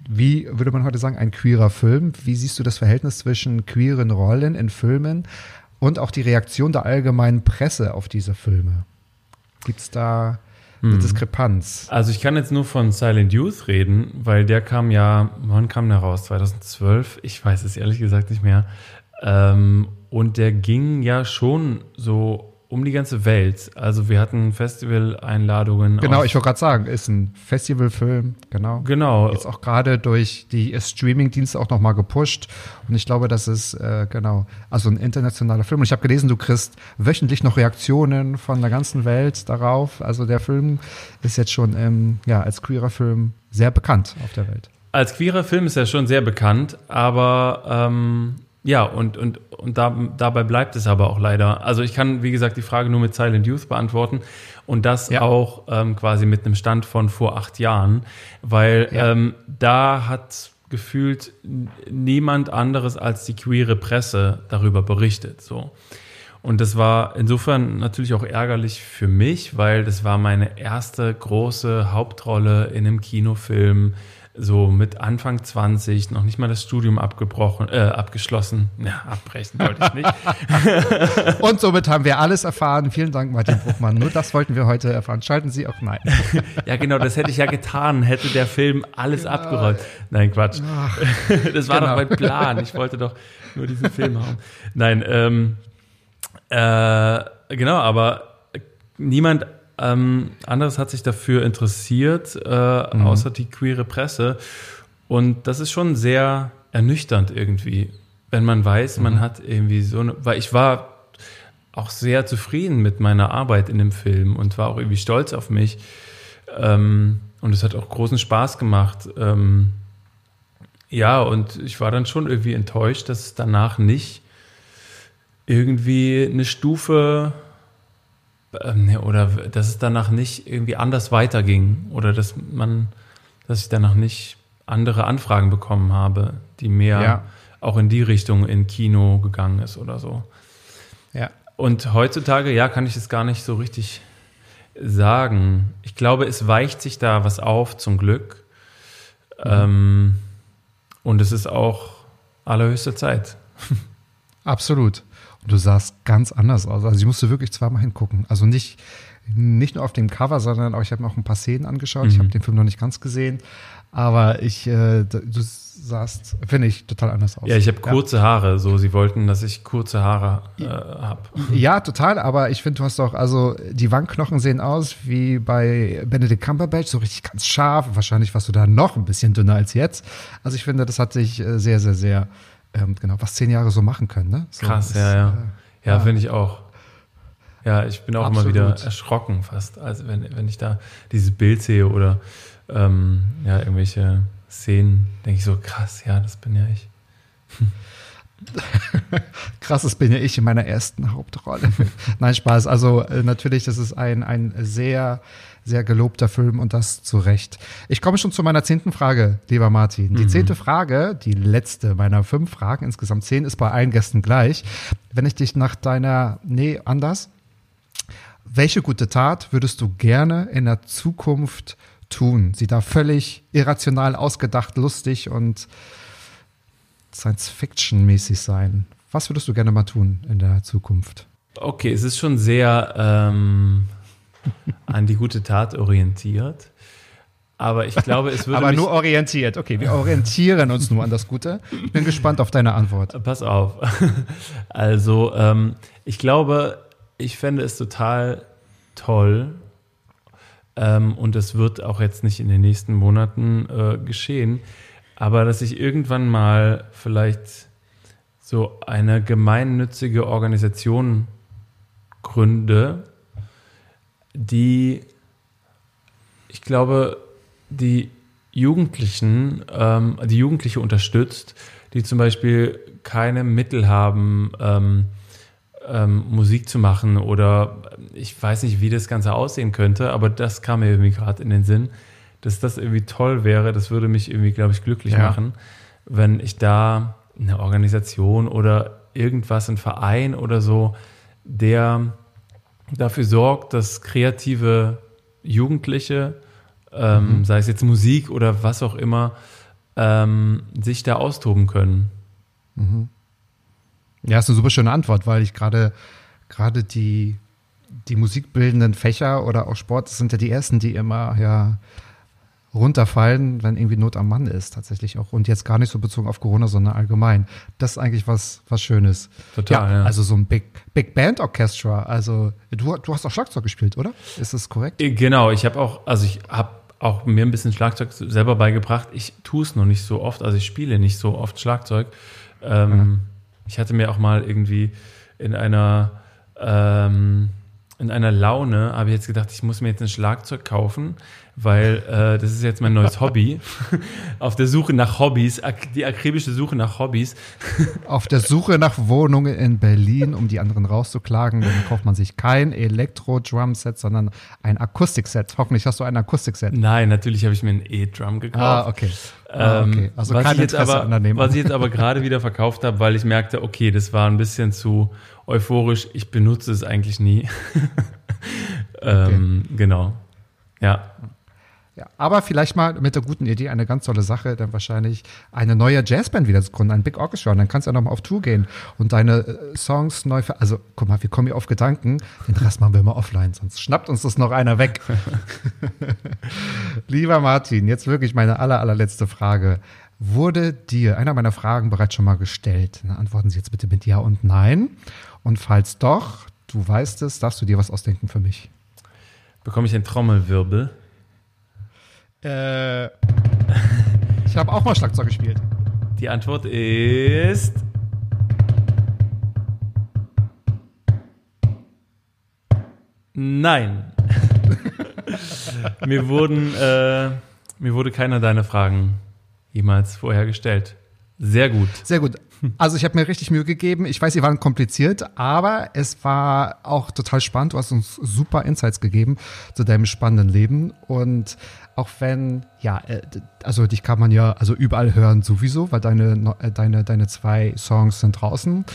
wie würde man heute sagen, ein queerer Film. Wie siehst du das Verhältnis zwischen queeren Rollen in Filmen und auch die Reaktion der allgemeinen Presse auf diese Filme? Gibt es da eine hm. Diskrepanz? Also ich kann jetzt nur von Silent Youth reden, weil der kam ja, wann kam der raus? 2012? Ich weiß es ehrlich gesagt nicht mehr. Ähm, und der ging ja schon so um die ganze Welt. Also wir hatten Festival-Einladungen. Genau, ich wollte gerade sagen, ist ein Festivalfilm, genau. Genau. Jetzt auch gerade durch die Streaming-Dienste auch nochmal gepusht. Und ich glaube, das ist, äh, genau, also ein internationaler Film. Und ich habe gelesen, du kriegst wöchentlich noch Reaktionen von der ganzen Welt darauf. Also der Film ist jetzt schon ähm, ja, als queerer Film sehr bekannt auf der Welt. Als queerer Film ist er schon sehr bekannt, aber ähm, ja, und, und, und da, dabei bleibt es aber auch leider. Also ich kann, wie gesagt, die Frage nur mit Silent Youth beantworten und das ja. auch ähm, quasi mit einem Stand von vor acht Jahren, weil ja. ähm, da hat gefühlt niemand anderes als die queere Presse darüber berichtet. So. Und das war insofern natürlich auch ärgerlich für mich, weil das war meine erste große Hauptrolle in einem Kinofilm so mit Anfang 20, noch nicht mal das Studium abgebrochen, äh, abgeschlossen. Ja, abbrechen wollte ich nicht. [laughs] Und somit haben wir alles erfahren. Vielen Dank, Martin Bruchmann. Nur das wollten wir heute erfahren. Schalten Sie auch nein. [laughs] ja, genau, das hätte ich ja getan, hätte der Film alles genau. abgeräumt. Nein, Quatsch. Ach, [laughs] das war genau. doch mein Plan. Ich wollte doch nur diesen Film haben. Nein, ähm, äh, genau, aber niemand ähm, anderes hat sich dafür interessiert, äh, mhm. außer die queere Presse. Und das ist schon sehr ernüchternd irgendwie, wenn man weiß, mhm. man hat irgendwie so eine, weil ich war auch sehr zufrieden mit meiner Arbeit in dem Film und war auch irgendwie stolz auf mich. Ähm, und es hat auch großen Spaß gemacht. Ähm, ja, und ich war dann schon irgendwie enttäuscht, dass es danach nicht irgendwie eine Stufe oder dass es danach nicht irgendwie anders weiterging oder dass man, dass ich danach nicht andere Anfragen bekommen habe, die mehr ja. auch in die Richtung in Kino gegangen ist oder so. Ja. Und heutzutage, ja, kann ich es gar nicht so richtig sagen. Ich glaube, es weicht sich da was auf, zum Glück. Mhm. Ähm, und es ist auch allerhöchste Zeit. [laughs] Absolut. Du sahst ganz anders aus. Also ich musste wirklich zweimal hingucken. Also nicht, nicht nur auf dem Cover, sondern auch, ich habe mir auch ein paar Szenen angeschaut. Mhm. Ich habe den Film noch nicht ganz gesehen. Aber ich, äh, du sahst, finde ich, total anders aus. Ja, ich habe kurze ja. Haare. So, sie wollten, dass ich kurze Haare äh, habe. Ja, total. Aber ich finde, du hast auch, also die Wangenknochen sehen aus wie bei Benedict Cumberbatch, so richtig ganz scharf. Wahrscheinlich warst du da noch ein bisschen dünner als jetzt. Also ich finde, das hat sich äh, sehr, sehr, sehr ähm, genau, was zehn Jahre so machen können. Ne? So Krass, ist, ja, ja. Äh, ja, ja. finde ich auch. Ja, ich bin auch Absolut. immer wieder erschrocken fast, also wenn, wenn ich da dieses Bild sehe oder ähm, ja, irgendwelche Szenen, denke ich so, krass, ja, das bin ja ich. [laughs] krass, das bin ja ich in meiner ersten Hauptrolle. [laughs] Nein, Spaß. Also äh, natürlich, das ist ein, ein sehr sehr gelobter Film und das zu Recht. Ich komme schon zu meiner zehnten Frage, lieber Martin. Die mhm. zehnte Frage, die letzte meiner fünf Fragen, insgesamt zehn, ist bei allen Gästen gleich. Wenn ich dich nach deiner, nee, anders. Welche gute Tat würdest du gerne in der Zukunft tun? Sie da völlig irrational ausgedacht, lustig und Science-Fiction-mäßig sein. Was würdest du gerne mal tun in der Zukunft? Okay, es ist schon sehr ähm, an die gute Tat orientiert. Aber ich glaube, es würde. Aber nur orientiert. Okay, wir orientieren uns nur an das Gute. Ich bin gespannt auf deine Antwort. Pass auf. [laughs] Also, ähm, ich glaube, ich fände es total toll. Ähm, und das wird auch jetzt nicht in den nächsten Monaten äh, geschehen. Aber dass ich irgendwann mal vielleicht so eine gemeinnützige Organisation gründe, die, ich glaube, die Jugendlichen, ähm, die Jugendliche unterstützt, die zum Beispiel keine Mittel haben, ähm, ähm, Musik zu machen oder ich weiß nicht, wie das Ganze aussehen könnte, aber das kam mir irgendwie gerade in den Sinn, dass das irgendwie toll wäre. Das würde mich irgendwie, glaube ich, glücklich ja. machen, wenn ich da eine Organisation oder irgendwas, ein Verein oder so, der dafür sorgt, dass kreative Jugendliche, ähm, mhm. sei es jetzt Musik oder was auch immer, ähm, sich da austoben können. Mhm. Ja, ist eine super schöne Antwort, weil ich gerade gerade die die musikbildenden Fächer oder auch Sport sind ja die ersten, die immer ja runterfallen, wenn irgendwie Not am Mann ist, tatsächlich auch. Und jetzt gar nicht so bezogen auf Corona, sondern allgemein. Das ist eigentlich was, was Schönes. Total, ja. ja. Also so ein Big, Big Band Orchestra. Also du, du hast auch Schlagzeug gespielt, oder? Ist das korrekt? Äh, genau, ich habe auch, also ich habe auch mir ein bisschen Schlagzeug selber beigebracht. Ich tue es noch nicht so oft, also ich spiele nicht so oft Schlagzeug. Ähm, mhm. Ich hatte mir auch mal irgendwie in einer ähm, in einer Laune habe ich jetzt gedacht, ich muss mir jetzt ein Schlagzeug kaufen, weil äh, das ist jetzt mein neues Hobby. [laughs] Auf der Suche nach Hobbys, ak die akribische Suche nach Hobbys. [laughs] Auf der Suche nach Wohnungen in Berlin, um die anderen rauszuklagen, dann kauft man sich kein Elektro-Drum-Set, sondern ein Akustikset. Hoffentlich hast du ein Akustikset. Nein, natürlich habe ich mir ein E-Drum gekauft. Ah, okay. Ah, okay. Ähm, also was, ich jetzt aber, was ich jetzt aber gerade wieder verkauft habe, weil ich merkte, okay, das war ein bisschen zu euphorisch. Ich benutze es eigentlich nie. [laughs] ähm, okay. Genau. Ja. Ja, aber vielleicht mal mit der guten Idee eine ganz tolle Sache, dann wahrscheinlich eine neue Jazzband wieder zu gründen, ein Big Orchestra. Und dann kannst du ja nochmal auf Tour gehen und deine äh, Songs neu ver Also, guck mal, wir kommen hier auf Gedanken. Den Rest machen wir immer offline, sonst schnappt uns das noch einer weg. [laughs] Lieber Martin, jetzt wirklich meine aller, allerletzte Frage. Wurde dir einer meiner Fragen bereits schon mal gestellt? Na, antworten Sie jetzt bitte mit Ja und Nein. Und falls doch, du weißt es, darfst du dir was ausdenken für mich. Bekomme ich einen Trommelwirbel? Äh, [laughs] ich habe auch mal Schlagzeug gespielt. Die Antwort ist. Nein. [laughs] mir wurden, äh, mir wurde keiner deiner Fragen jemals vorher gestellt. Sehr gut. Sehr gut. Also ich habe mir richtig Mühe gegeben. Ich weiß, sie waren kompliziert, aber es war auch total spannend. Du hast uns super Insights gegeben zu deinem spannenden Leben. Und auch wenn, ja, äh, also dich kann man ja also überall hören sowieso, weil deine, äh, deine, deine zwei Songs sind draußen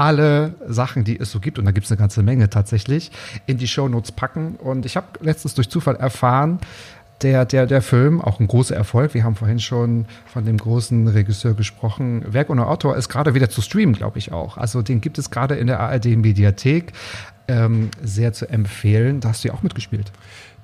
alle Sachen, die es so gibt, und da gibt es eine ganze Menge tatsächlich, in die Shownotes packen. Und ich habe letztens durch Zufall erfahren, der, der, der Film, auch ein großer Erfolg. Wir haben vorhin schon von dem großen Regisseur gesprochen. Werk ohne Autor ist gerade wieder zu streamen, glaube ich auch. Also den gibt es gerade in der ARD-Mediathek. Ähm, sehr zu empfehlen. Da hast du ja auch mitgespielt.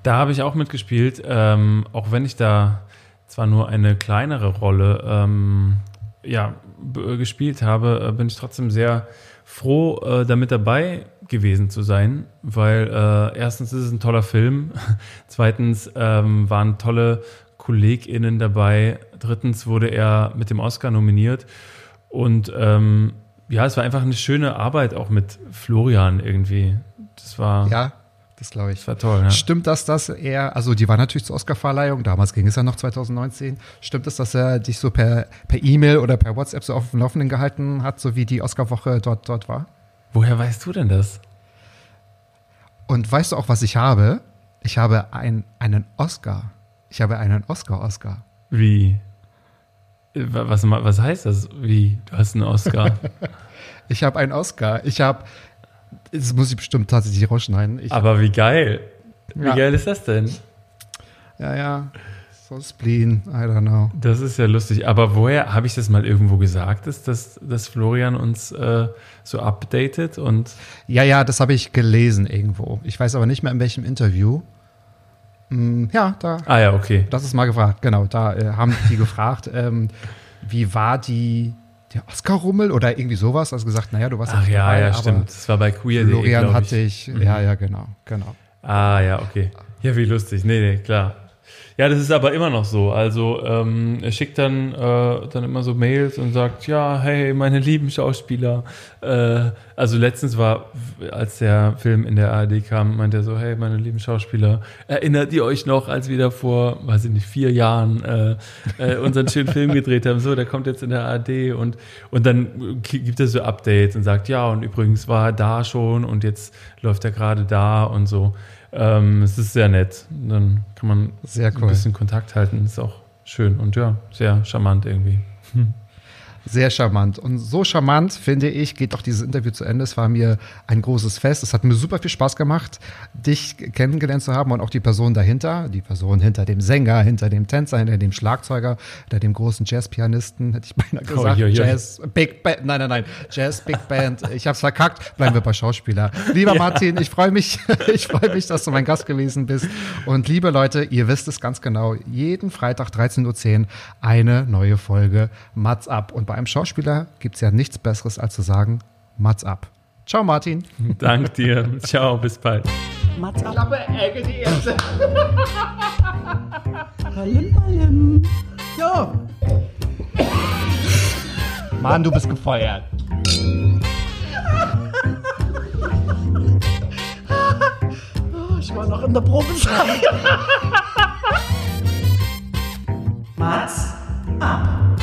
Da habe ich auch mitgespielt, ähm, auch wenn ich da zwar nur eine kleinere Rolle ähm, ja, gespielt habe, äh, bin ich trotzdem sehr froh, äh, damit dabei gewesen zu sein, weil äh, erstens ist es ein toller Film, [laughs] zweitens ähm, waren tolle KollegInnen dabei, drittens wurde er mit dem Oscar nominiert und ähm, ja, es war einfach eine schöne Arbeit auch mit Florian irgendwie. Das war. Ja, das glaube ich. Das war toll, ja. Stimmt das, dass er, also die war natürlich zur Oscarverleihung, damals ging es ja noch 2019. Stimmt es, dass er dich so per per E-Mail oder per WhatsApp so auf dem Laufenden gehalten hat, so wie die Oscarwoche dort, dort war? Woher weißt du denn das? Und weißt du auch, was ich habe? Ich habe ein, einen Oscar. Ich habe einen Oscar-Oscar. Wie? Was, was heißt das? Wie? Du hast einen Oscar? [laughs] ich habe einen Oscar. Ich habe das muss ich bestimmt tatsächlich rausschneiden. Ich Aber wie geil. Wie ja. geil ist das denn? Ja, ja. So Spleen, I don't know. Das ist ja lustig. Aber woher habe ich das mal irgendwo gesagt, dass, dass, dass Florian uns äh, so updatet? Und ja, ja, das habe ich gelesen irgendwo. Ich weiß aber nicht mehr in welchem Interview. Hm, ja, da. Ah ja, okay. Das ist mal gefragt, genau. Da äh, haben die gefragt, [laughs] ähm, wie war die der Oscar-Rummel oder irgendwie sowas. Also gesagt, naja, du warst Ach ja, dabei, ja, stimmt. Das war bei Queer. Florian hatte ich, mhm. ja, ja, genau, genau. Ah, ja, okay. Ja, wie lustig. Nee, nee, klar. Ja, das ist aber immer noch so. Also ähm, er schickt dann, äh, dann immer so Mails und sagt, ja, hey, meine lieben Schauspieler. Äh, also letztens war, als der Film in der ARD kam, meinte er so, hey, meine lieben Schauspieler, erinnert ihr euch noch, als wir da vor, weiß ich nicht, vier Jahren äh, äh, unseren schönen Film gedreht haben? So, der kommt jetzt in der ARD und, und dann gibt er so Updates und sagt, ja, und übrigens war er da schon und jetzt läuft er gerade da und so. Ähm, es ist sehr nett. Dann kann man sehr cool. ein bisschen Kontakt halten. Ist auch schön und ja, sehr charmant irgendwie. Hm. Sehr charmant. Und so charmant, finde ich, geht auch dieses Interview zu Ende. Es war mir ein großes Fest. Es hat mir super viel Spaß gemacht, dich kennengelernt zu haben und auch die Person dahinter, die Person hinter dem Sänger, hinter dem Tänzer, hinter dem Schlagzeuger, hinter dem großen Jazzpianisten, hätte ich beinahe oh, gesagt. Oh, ja, ja. Jazz, Big Band, nein, nein, nein, Jazz, Big Band. Ich hab's verkackt. Bleiben wir bei Schauspieler. Lieber ja. Martin, ich freue mich, [laughs] ich freue mich, dass du mein Gast gewesen bist. Und liebe Leute, ihr wisst es ganz genau. Jeden Freitag 13.10 Uhr eine neue Folge Mats ab. Und bei einem Schauspieler gibt es ja nichts Besseres, als zu sagen, Mats ab. Ciao, Martin. [laughs] Dank dir. Ciao, bis bald. Mats ab. Klappe, Ecke, die erste. [laughs] Hallim, hallim. Jo. Mann, du bist gefeuert. [laughs] ich war noch in der Probe. Mats ab.